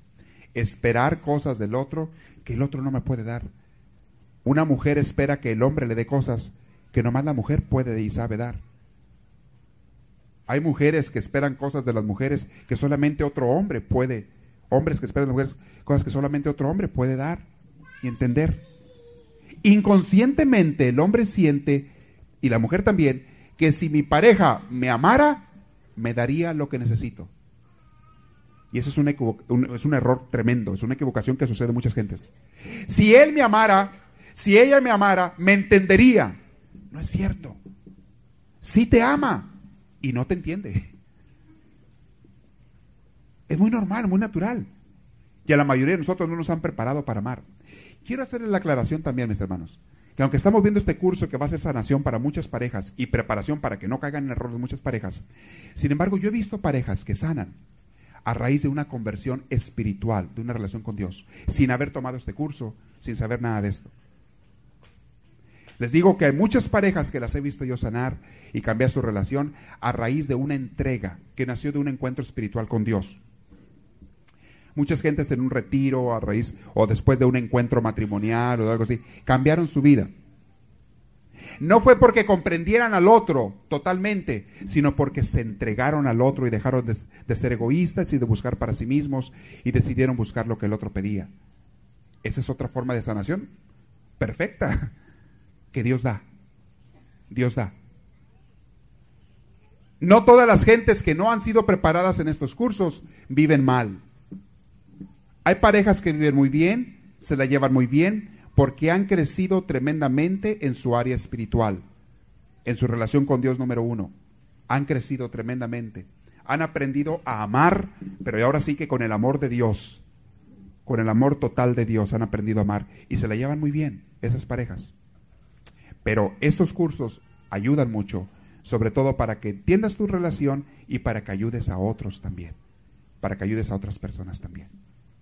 Esperar cosas del otro que el otro no me puede dar. Una mujer espera que el hombre le dé cosas que nomás la mujer puede y sabe dar. Hay mujeres que esperan cosas de las mujeres que solamente otro hombre puede. Hombres que esperan de mujeres cosas que solamente otro hombre puede dar y entender. Inconscientemente el hombre siente, y la mujer también, que si mi pareja me amara, me daría lo que necesito. Y eso es un, es un error tremendo, es una equivocación que sucede en muchas gentes. Si él me amara, si ella me amara, me entendería. No es cierto. Sí te ama y no te entiende. Es muy normal, muy natural. Y a la mayoría de nosotros no nos han preparado para amar. Quiero hacerles la aclaración también, mis hermanos, que aunque estamos viendo este curso que va a ser sanación para muchas parejas y preparación para que no caigan en errores muchas parejas, sin embargo yo he visto parejas que sanan a raíz de una conversión espiritual, de una relación con Dios, sin haber tomado este curso, sin saber nada de esto. Les digo que hay muchas parejas que las he visto yo sanar y cambiar su relación a raíz de una entrega que nació de un encuentro espiritual con Dios. Muchas gentes en un retiro a raíz o después de un encuentro matrimonial o algo así, cambiaron su vida. No fue porque comprendieran al otro totalmente, sino porque se entregaron al otro y dejaron de, de, ser egoístas y de buscar para sí mismos y decidieron buscar lo que el otro pedía. Esa es otra forma de sanación perfecta que Dios da. Dios da. No todas las gentes que no han sido preparadas en estos cursos viven mal. Hay parejas que viven muy bien, se la llevan muy bien, porque han crecido tremendamente en su área espiritual, en su relación con Dios número uno. Han crecido tremendamente. Han aprendido a amar, pero ahora sí que con el amor de Dios, con el amor total de Dios han aprendido a amar y se la llevan muy bien esas parejas. Pero estos cursos ayudan mucho, sobre todo para que entiendas tu relación y para que ayudes a otros también, para que ayudes a otras personas también.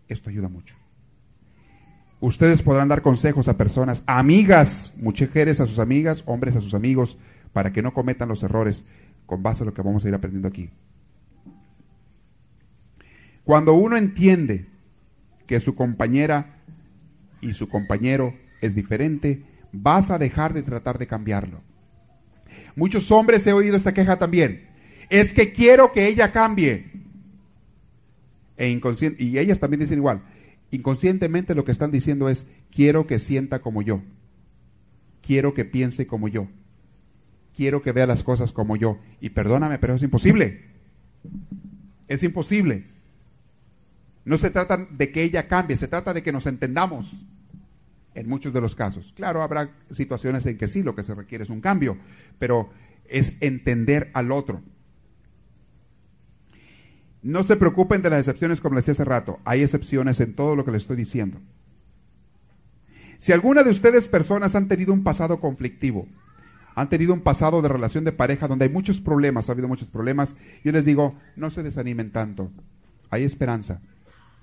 Esto ayuda mucho. Ustedes podrán dar consejos a personas, amigas, mujeres a sus amigas, hombres a sus amigos, para que no cometan los errores con base a lo que vamos a ir aprendiendo aquí. Cuando uno entiende que su compañera y su compañero es diferente, vas a dejar de tratar de cambiarlo. Muchos hombres he oído esta queja también. es que quiero que ella cambie. E y ellas también dicen igual. Inconscientemente lo que están diciendo es, quiero que sienta como yo. Quiero que piense como yo. Quiero que vea las cosas como yo. Y perdóname, pero es imposible. Es imposible. No se trata de que ella cambie, se trata de que nos entendamos en muchos de los casos. Claro, habrá situaciones en que sí, lo que se requiere es un cambio, pero es entender al otro. No se preocupen de las excepciones como les decía hace rato, hay excepciones en todo lo que les estoy diciendo. Si alguna de ustedes personas han tenido un pasado conflictivo, han tenido un pasado de relación de pareja donde hay muchos problemas, ha habido muchos problemas, yo les digo, no se desanimen tanto. Hay esperanza,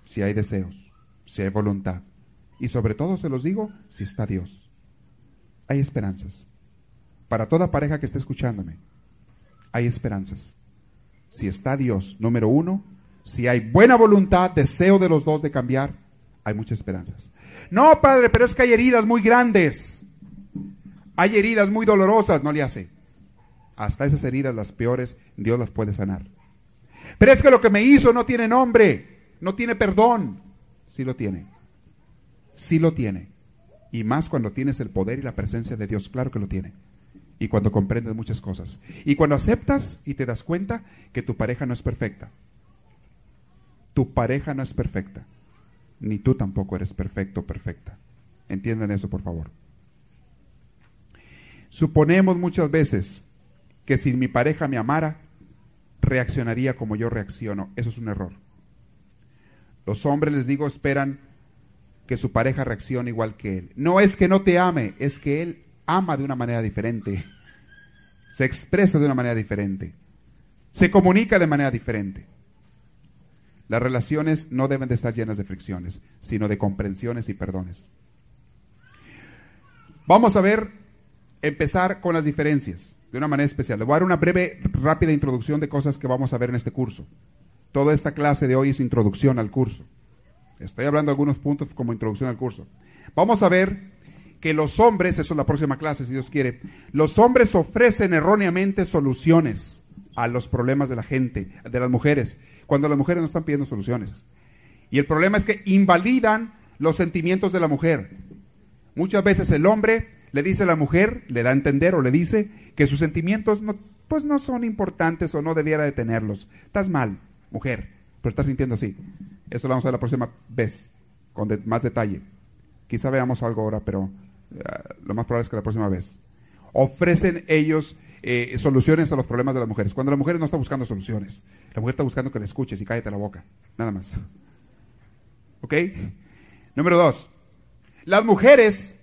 si hay deseos, si hay voluntad. Y sobre todo se los digo, si está Dios. Hay esperanzas. Para toda pareja que esté escuchándome, hay esperanzas. Si está Dios, número uno, si hay buena voluntad, deseo de los dos de cambiar, hay muchas esperanzas. No, padre, pero es que hay heridas muy grandes. Hay heridas muy dolorosas, no le hace. Hasta esas heridas, las peores, Dios las puede sanar. Pero es que lo que me hizo no tiene nombre, no tiene perdón. Sí lo tiene sí lo tiene. Y más cuando tienes el poder y la presencia de Dios, claro que lo tiene. Y cuando comprendes muchas cosas. Y cuando aceptas y te das cuenta que tu pareja no es perfecta. Tu pareja no es perfecta. Ni tú tampoco eres perfecto perfecta. Entiendan eso, por favor. Suponemos muchas veces que si mi pareja me amara, reaccionaría como yo reacciono. Eso es un error. Los hombres, les digo, esperan que su pareja reaccione igual que él. No es que no te ame, es que él ama de una manera diferente. Se expresa de una manera diferente. Se comunica de manera diferente. Las relaciones no deben de estar llenas de fricciones, sino de comprensiones y perdones. Vamos a ver, empezar con las diferencias de una manera especial. Le voy a dar una breve, rápida introducción de cosas que vamos a ver en este curso. Toda esta clase de hoy es introducción al curso. Estoy hablando de algunos puntos como introducción al curso. Vamos a ver que los hombres, eso es la próxima clase si Dios quiere, los hombres ofrecen erróneamente soluciones a los problemas de la gente, de las mujeres, cuando las mujeres no están pidiendo soluciones. Y el problema es que invalidan los sentimientos de la mujer. Muchas veces el hombre le dice a la mujer, le da a entender o le dice que sus sentimientos no, pues no son importantes o no debiera de tenerlos. Estás mal, mujer, pero estás sintiendo así. Eso lo vamos a ver la próxima vez, con más detalle. Quizá veamos algo ahora, pero eh, lo más probable es que la próxima vez. Ofrecen ellos eh, soluciones a los problemas de las mujeres. Cuando la mujer no está buscando soluciones, la mujer está buscando que le escuches y cállate la boca. Nada más. ¿Ok? Número dos. Las mujeres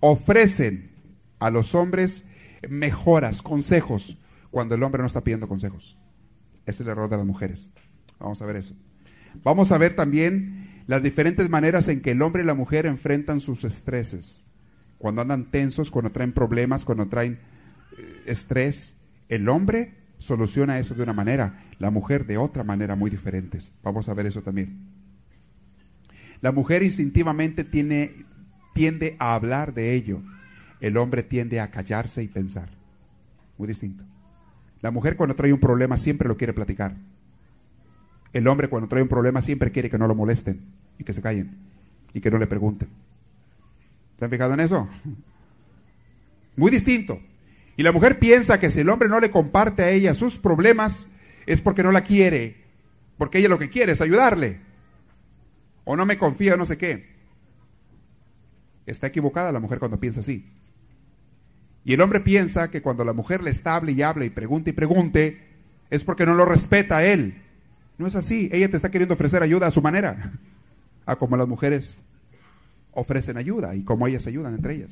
ofrecen a los hombres mejoras, consejos, cuando el hombre no está pidiendo consejos. Es el error de las mujeres. Vamos a ver eso. Vamos a ver también las diferentes maneras en que el hombre y la mujer enfrentan sus estreses. Cuando andan tensos, cuando traen problemas, cuando traen eh, estrés, el hombre soluciona eso de una manera, la mujer de otra manera muy diferentes. Vamos a ver eso también. La mujer instintivamente tiene, tiende a hablar de ello. El hombre tiende a callarse y pensar. Muy distinto. La mujer cuando trae un problema siempre lo quiere platicar. El hombre cuando trae un problema siempre quiere que no lo molesten y que se callen y que no le pregunten. ¿Se han fijado en eso? Muy distinto. Y la mujer piensa que si el hombre no le comparte a ella sus problemas es porque no la quiere, porque ella lo que quiere es ayudarle. O no me confía, no sé qué. Está equivocada la mujer cuando piensa así. Y el hombre piensa que cuando la mujer le está y hable y pregunte y pregunte, es porque no lo respeta a él no es así. Ella te está queriendo ofrecer ayuda a su manera, a como las mujeres ofrecen ayuda y como ellas ayudan entre ellas.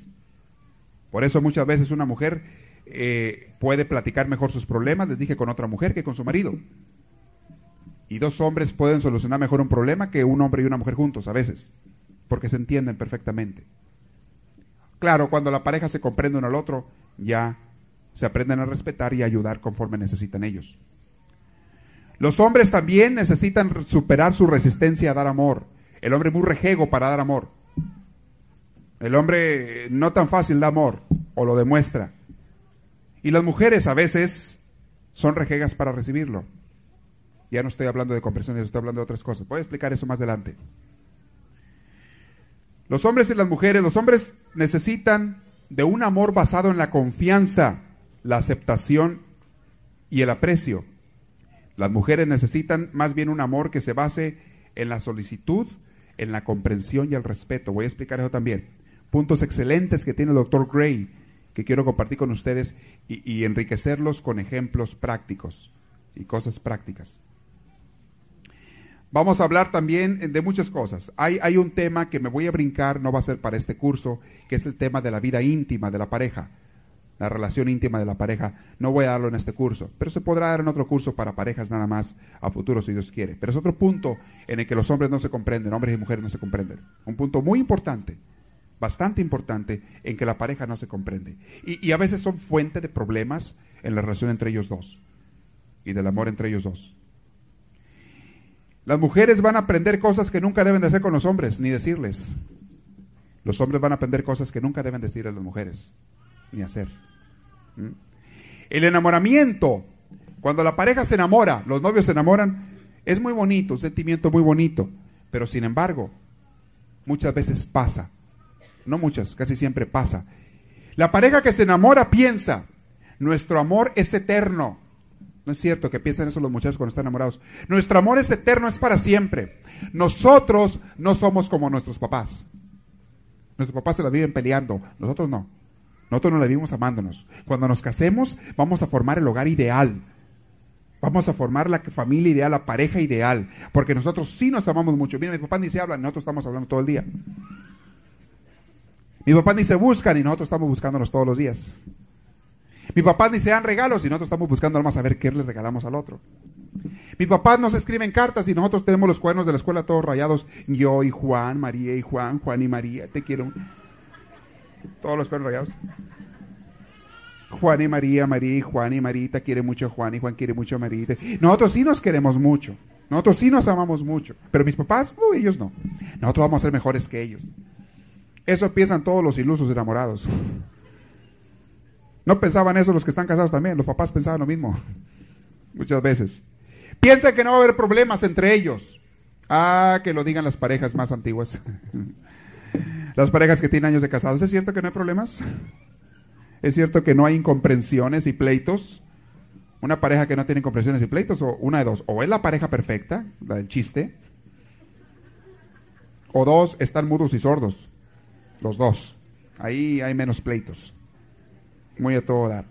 Por eso muchas veces una mujer eh, puede platicar mejor sus problemas, les dije, con otra mujer que con su marido. Y dos hombres pueden solucionar mejor un problema que un hombre y una mujer juntos a veces, porque se entienden perfectamente. Claro, cuando la pareja se comprende uno al otro, ya se aprenden a respetar y ayudar conforme necesitan ellos. Los hombres también necesitan superar su resistencia a dar amor. El hombre muy rejego para dar amor. El hombre no tan fácil da amor o lo demuestra. Y las mujeres a veces son rejegas para recibirlo. Ya no estoy hablando de comprensión, estoy hablando de otras cosas. Voy a explicar eso más adelante. Los hombres y las mujeres, los hombres necesitan de un amor basado en la confianza, la aceptación y el aprecio. Las mujeres necesitan más bien un amor que se base en la solicitud, en la comprensión y el respeto. Voy a explicar eso también. Puntos excelentes que tiene el doctor Gray que quiero compartir con ustedes y, enriquecerlos con ejemplos prácticos y cosas prácticas. Vamos a hablar también de muchas cosas. Hay, hay, un tema que me voy a brincar, no va a ser para este curso, que es el tema de la vida íntima de la pareja, la relación íntima de la pareja. No voy a darlo en este curso, pero se podrá dar en otro curso para parejas nada más a futuro si Dios quiere. Pero es otro punto en el que los hombres no se comprenden, hombres y mujeres no se comprenden. Un punto muy importante, bastante importante, en que la pareja no se comprende. Y, y a veces son fuente de problemas en la relación entre ellos dos y del amor entre ellos dos. Las mujeres van a aprender cosas que nunca deben de hacer con los hombres, ni decirles. Los hombres van a aprender cosas que nunca deben decir a las mujeres, ni hacer. El enamoramiento, cuando la pareja se enamora, los novios se enamoran, es muy bonito, un sentimiento muy bonito, pero sin embargo, muchas veces pasa. No muchas, casi siempre pasa. La pareja que se enamora piensa, nuestro amor es eterno. No es cierto que piensen eso los muchachos cuando están enamorados. Nuestro amor es eterno, es para siempre. Nosotros no somos como nuestros papás. Nuestros papás se la viven peleando, nosotros no. Nosotros nos la vivimos amándonos. Cuando nos casemos, vamos a formar el hogar ideal. Vamos a formar la familia ideal, la pareja ideal. Porque nosotros sí nos amamos mucho. Mira, mi papá ni se habla, nosotros estamos hablando todo el día. Mi papá ni se buscan y nosotros estamos buscándonos todos los días. Mi papá ni se dan regalos y nosotros estamos buscando más a ver qué le regalamos al otro. Mi papá nos escriben cartas y nosotros tenemos los cuernos de la escuela todos rayados. Yo y Juan, María y Juan, Juan y María, te quiero. Todos los cuernos rayados. Juan y María, María y Juan y Marita quiere mucho a Juan y Juan quiere mucho a Marita. Nosotros sí nos queremos mucho. Nosotros sí nos amamos mucho. Pero mis papás, ellos no. Nosotros vamos a ser mejores que ellos. Eso piensan todos los ilusos enamorados. No pensaban eso los que están casados también, los papás pensaban lo mismo, muchas veces. Piensan que no va a haber problemas entre ellos. Ah, que lo digan las parejas más antiguas. las parejas que tienen años de casados. ¿Es cierto que no hay problemas? ¿Es cierto que no hay incomprensiones y pleitos? Una pareja que no tiene incomprensiones y pleitos, o una de dos, o es la pareja perfecta, la del chiste, o dos, están mudos y sordos, los dos. Ahí hay menos pleitos muy a todo dar.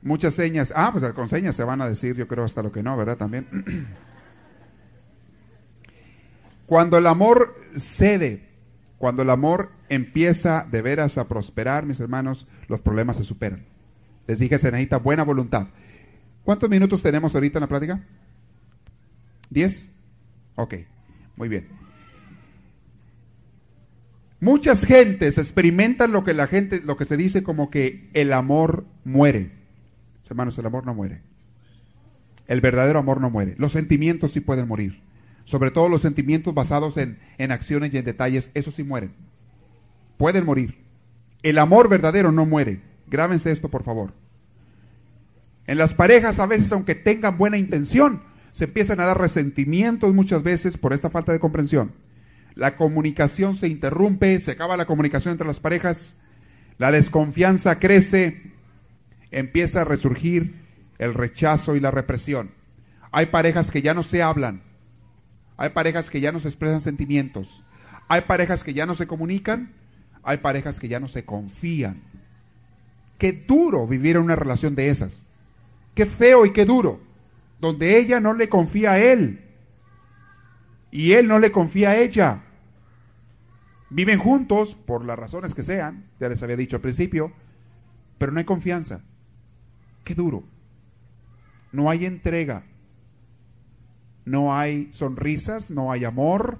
Muchas señas. Ah, pues con señas se van a decir, yo creo, hasta lo que no, ¿verdad? También. Cuando el amor cede, cuando el amor empieza de veras a prosperar, mis hermanos, los problemas se superan. Les dije, se necesita buena voluntad. ¿Cuántos minutos tenemos ahorita en la plática? ¿Diez? Ok, muy bien. Muchas gentes experimentan lo que la gente, lo que se dice como que el amor muere. Hermanos, el amor no muere. El verdadero amor no muere. Los sentimientos sí pueden morir. Sobre todo los sentimientos basados en, en acciones y en detalles, esos sí mueren. Pueden morir. El amor verdadero no muere. Grábense esto, por favor. En las parejas, a veces, aunque tengan buena intención, se empiezan a dar resentimientos muchas veces por esta falta de comprensión la comunicación se interrumpe, se acaba la comunicación entre las parejas, la desconfianza crece, empieza a resurgir el rechazo y la represión. Hay parejas que ya no se hablan, hay parejas que ya no se expresan sentimientos, hay parejas que ya no se comunican, hay parejas que ya no se confían. Qué duro vivir en una relación de esas. Qué feo y qué duro, donde ella no le confía a él y él no le confía a ella. Viven juntos por las razones que sean, ya les había dicho al principio, pero no hay confianza. Qué duro. No hay entrega. No hay sonrisas, no hay amor,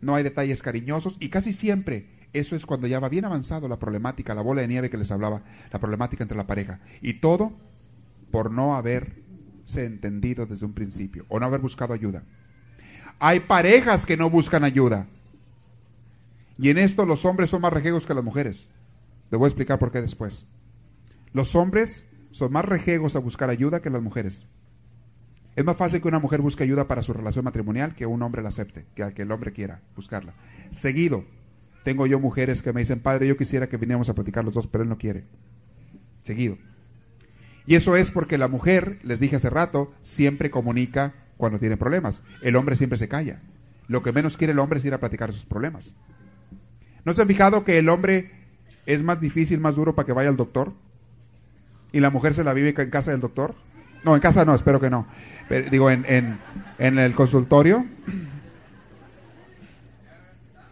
no hay detalles cariñosos y casi siempre eso es cuando ya va bien avanzado la problemática, la bola de nieve que les hablaba, la problemática entre la pareja. Y todo por no haberse entendido desde un principio o no haber buscado ayuda. Hay parejas que no buscan ayuda. Y en esto los hombres son más rejegos que las mujeres. Les voy a explicar por qué después. Los hombres son más rejegos a buscar ayuda que las mujeres. Es más fácil que una mujer busque ayuda para su relación matrimonial que un hombre la acepte, que, el hombre quiera buscarla. Seguido, tengo yo mujeres que me dicen, padre, yo quisiera que viniéramos a platicar los dos, pero él no quiere. Seguido. Y eso es porque la mujer, les dije hace rato, siempre comunica cuando tiene problemas. El hombre siempre se calla. Lo que menos quiere el hombre es ir a platicar sus problemas. ¿No se han fijado que el hombre es más difícil, más duro para que vaya al doctor? ¿Y la mujer se la vive en casa del doctor? No, en casa no, espero que no. Digo, en, en, en el consultorio.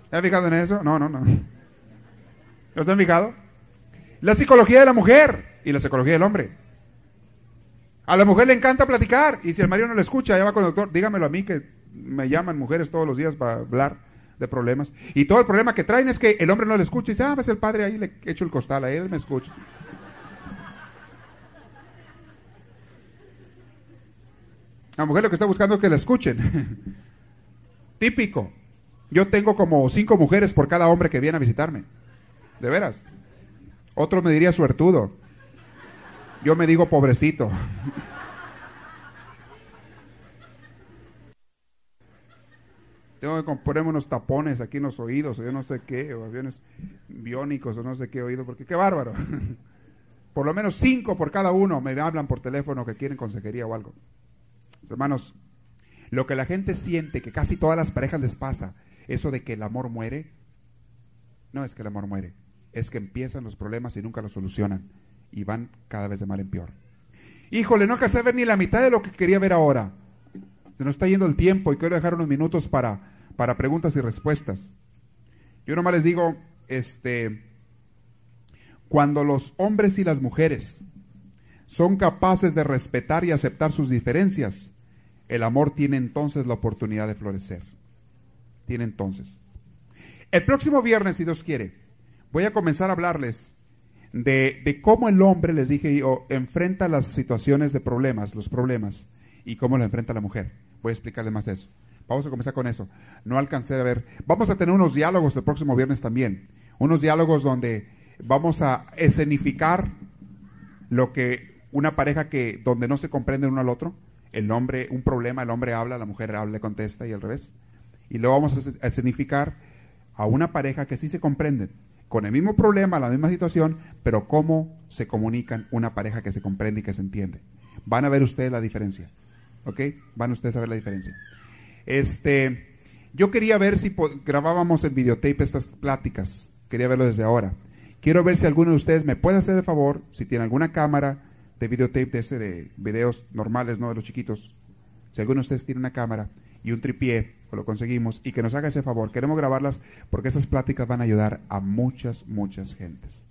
¿Se han fijado en eso? No, no, no. ¿No fijado? La psicología de la mujer y la psicología del hombre. A la mujer le encanta platicar y si el marido no le escucha, ya va con el doctor, dígamelo a mí que me llaman mujeres todos los días para hablar de problemas. Y todo el problema que traen es que el hombre no le escucha y dice, ah, el padre ahí, le echo el costal a él, me escucha. La mujer lo que está buscando es que la escuchen. Típico. Yo tengo como cinco mujeres por cada hombre que viene a visitarme. De veras. Otro me diría suertudo. Yo me digo pobrecito. Tengo que ponerme unos tapones aquí en los oídos, o yo no sé qué, o aviones biónicos, o no sé qué oído, porque qué bárbaro. Por lo menos cinco por cada uno me hablan por teléfono que quieren consejería o algo. Hermanos, lo que la gente siente, que casi todas las parejas les pasa, eso de que el amor muere, no es que el amor muere, es que empiezan los problemas y nunca los solucionan y van cada vez de mal en peor. Híjole, no alcancé a ver ni la mitad de lo que quería ver ahora. Se nos está yendo el tiempo y quiero dejar unos minutos para, para preguntas y respuestas. Yo nomás les digo, este, cuando los hombres y las mujeres son capaces de respetar y aceptar sus diferencias, el amor tiene entonces la oportunidad de florecer. Tiene entonces. El próximo viernes, si Dios quiere, voy a comenzar a hablarles de, cómo el hombre, les dije yo, enfrenta las situaciones de problemas, los problemas, y cómo lo enfrenta la mujer. Voy a explicarles más eso. Vamos a comenzar con eso. No alcancé a ver. Vamos a tener unos diálogos el próximo viernes también. Unos diálogos donde vamos a escenificar lo que una pareja que donde no se comprende uno al otro, el hombre, un problema, el hombre habla, la mujer habla, contesta y al revés. Y luego vamos a escenificar a una pareja que sí se comprenden con el mismo problema, la misma situación, pero cómo se comunican una pareja que se comprende y que se entiende. Van a ver ustedes la diferencia. ¿Ok? Van ustedes a ver la diferencia. Este, yo quería ver si grabábamos en videotape estas pláticas. Quería verlo desde ahora. Quiero ver si alguno de ustedes me puede hacer el favor, si tiene alguna cámara de videotape de ese de videos normales, no de los chiquitos. Si alguno de ustedes tiene una cámara y un tripié, o lo conseguimos, y que nos haga ese favor. Queremos grabarlas porque esas pláticas van a ayudar a muchas, muchas gentes.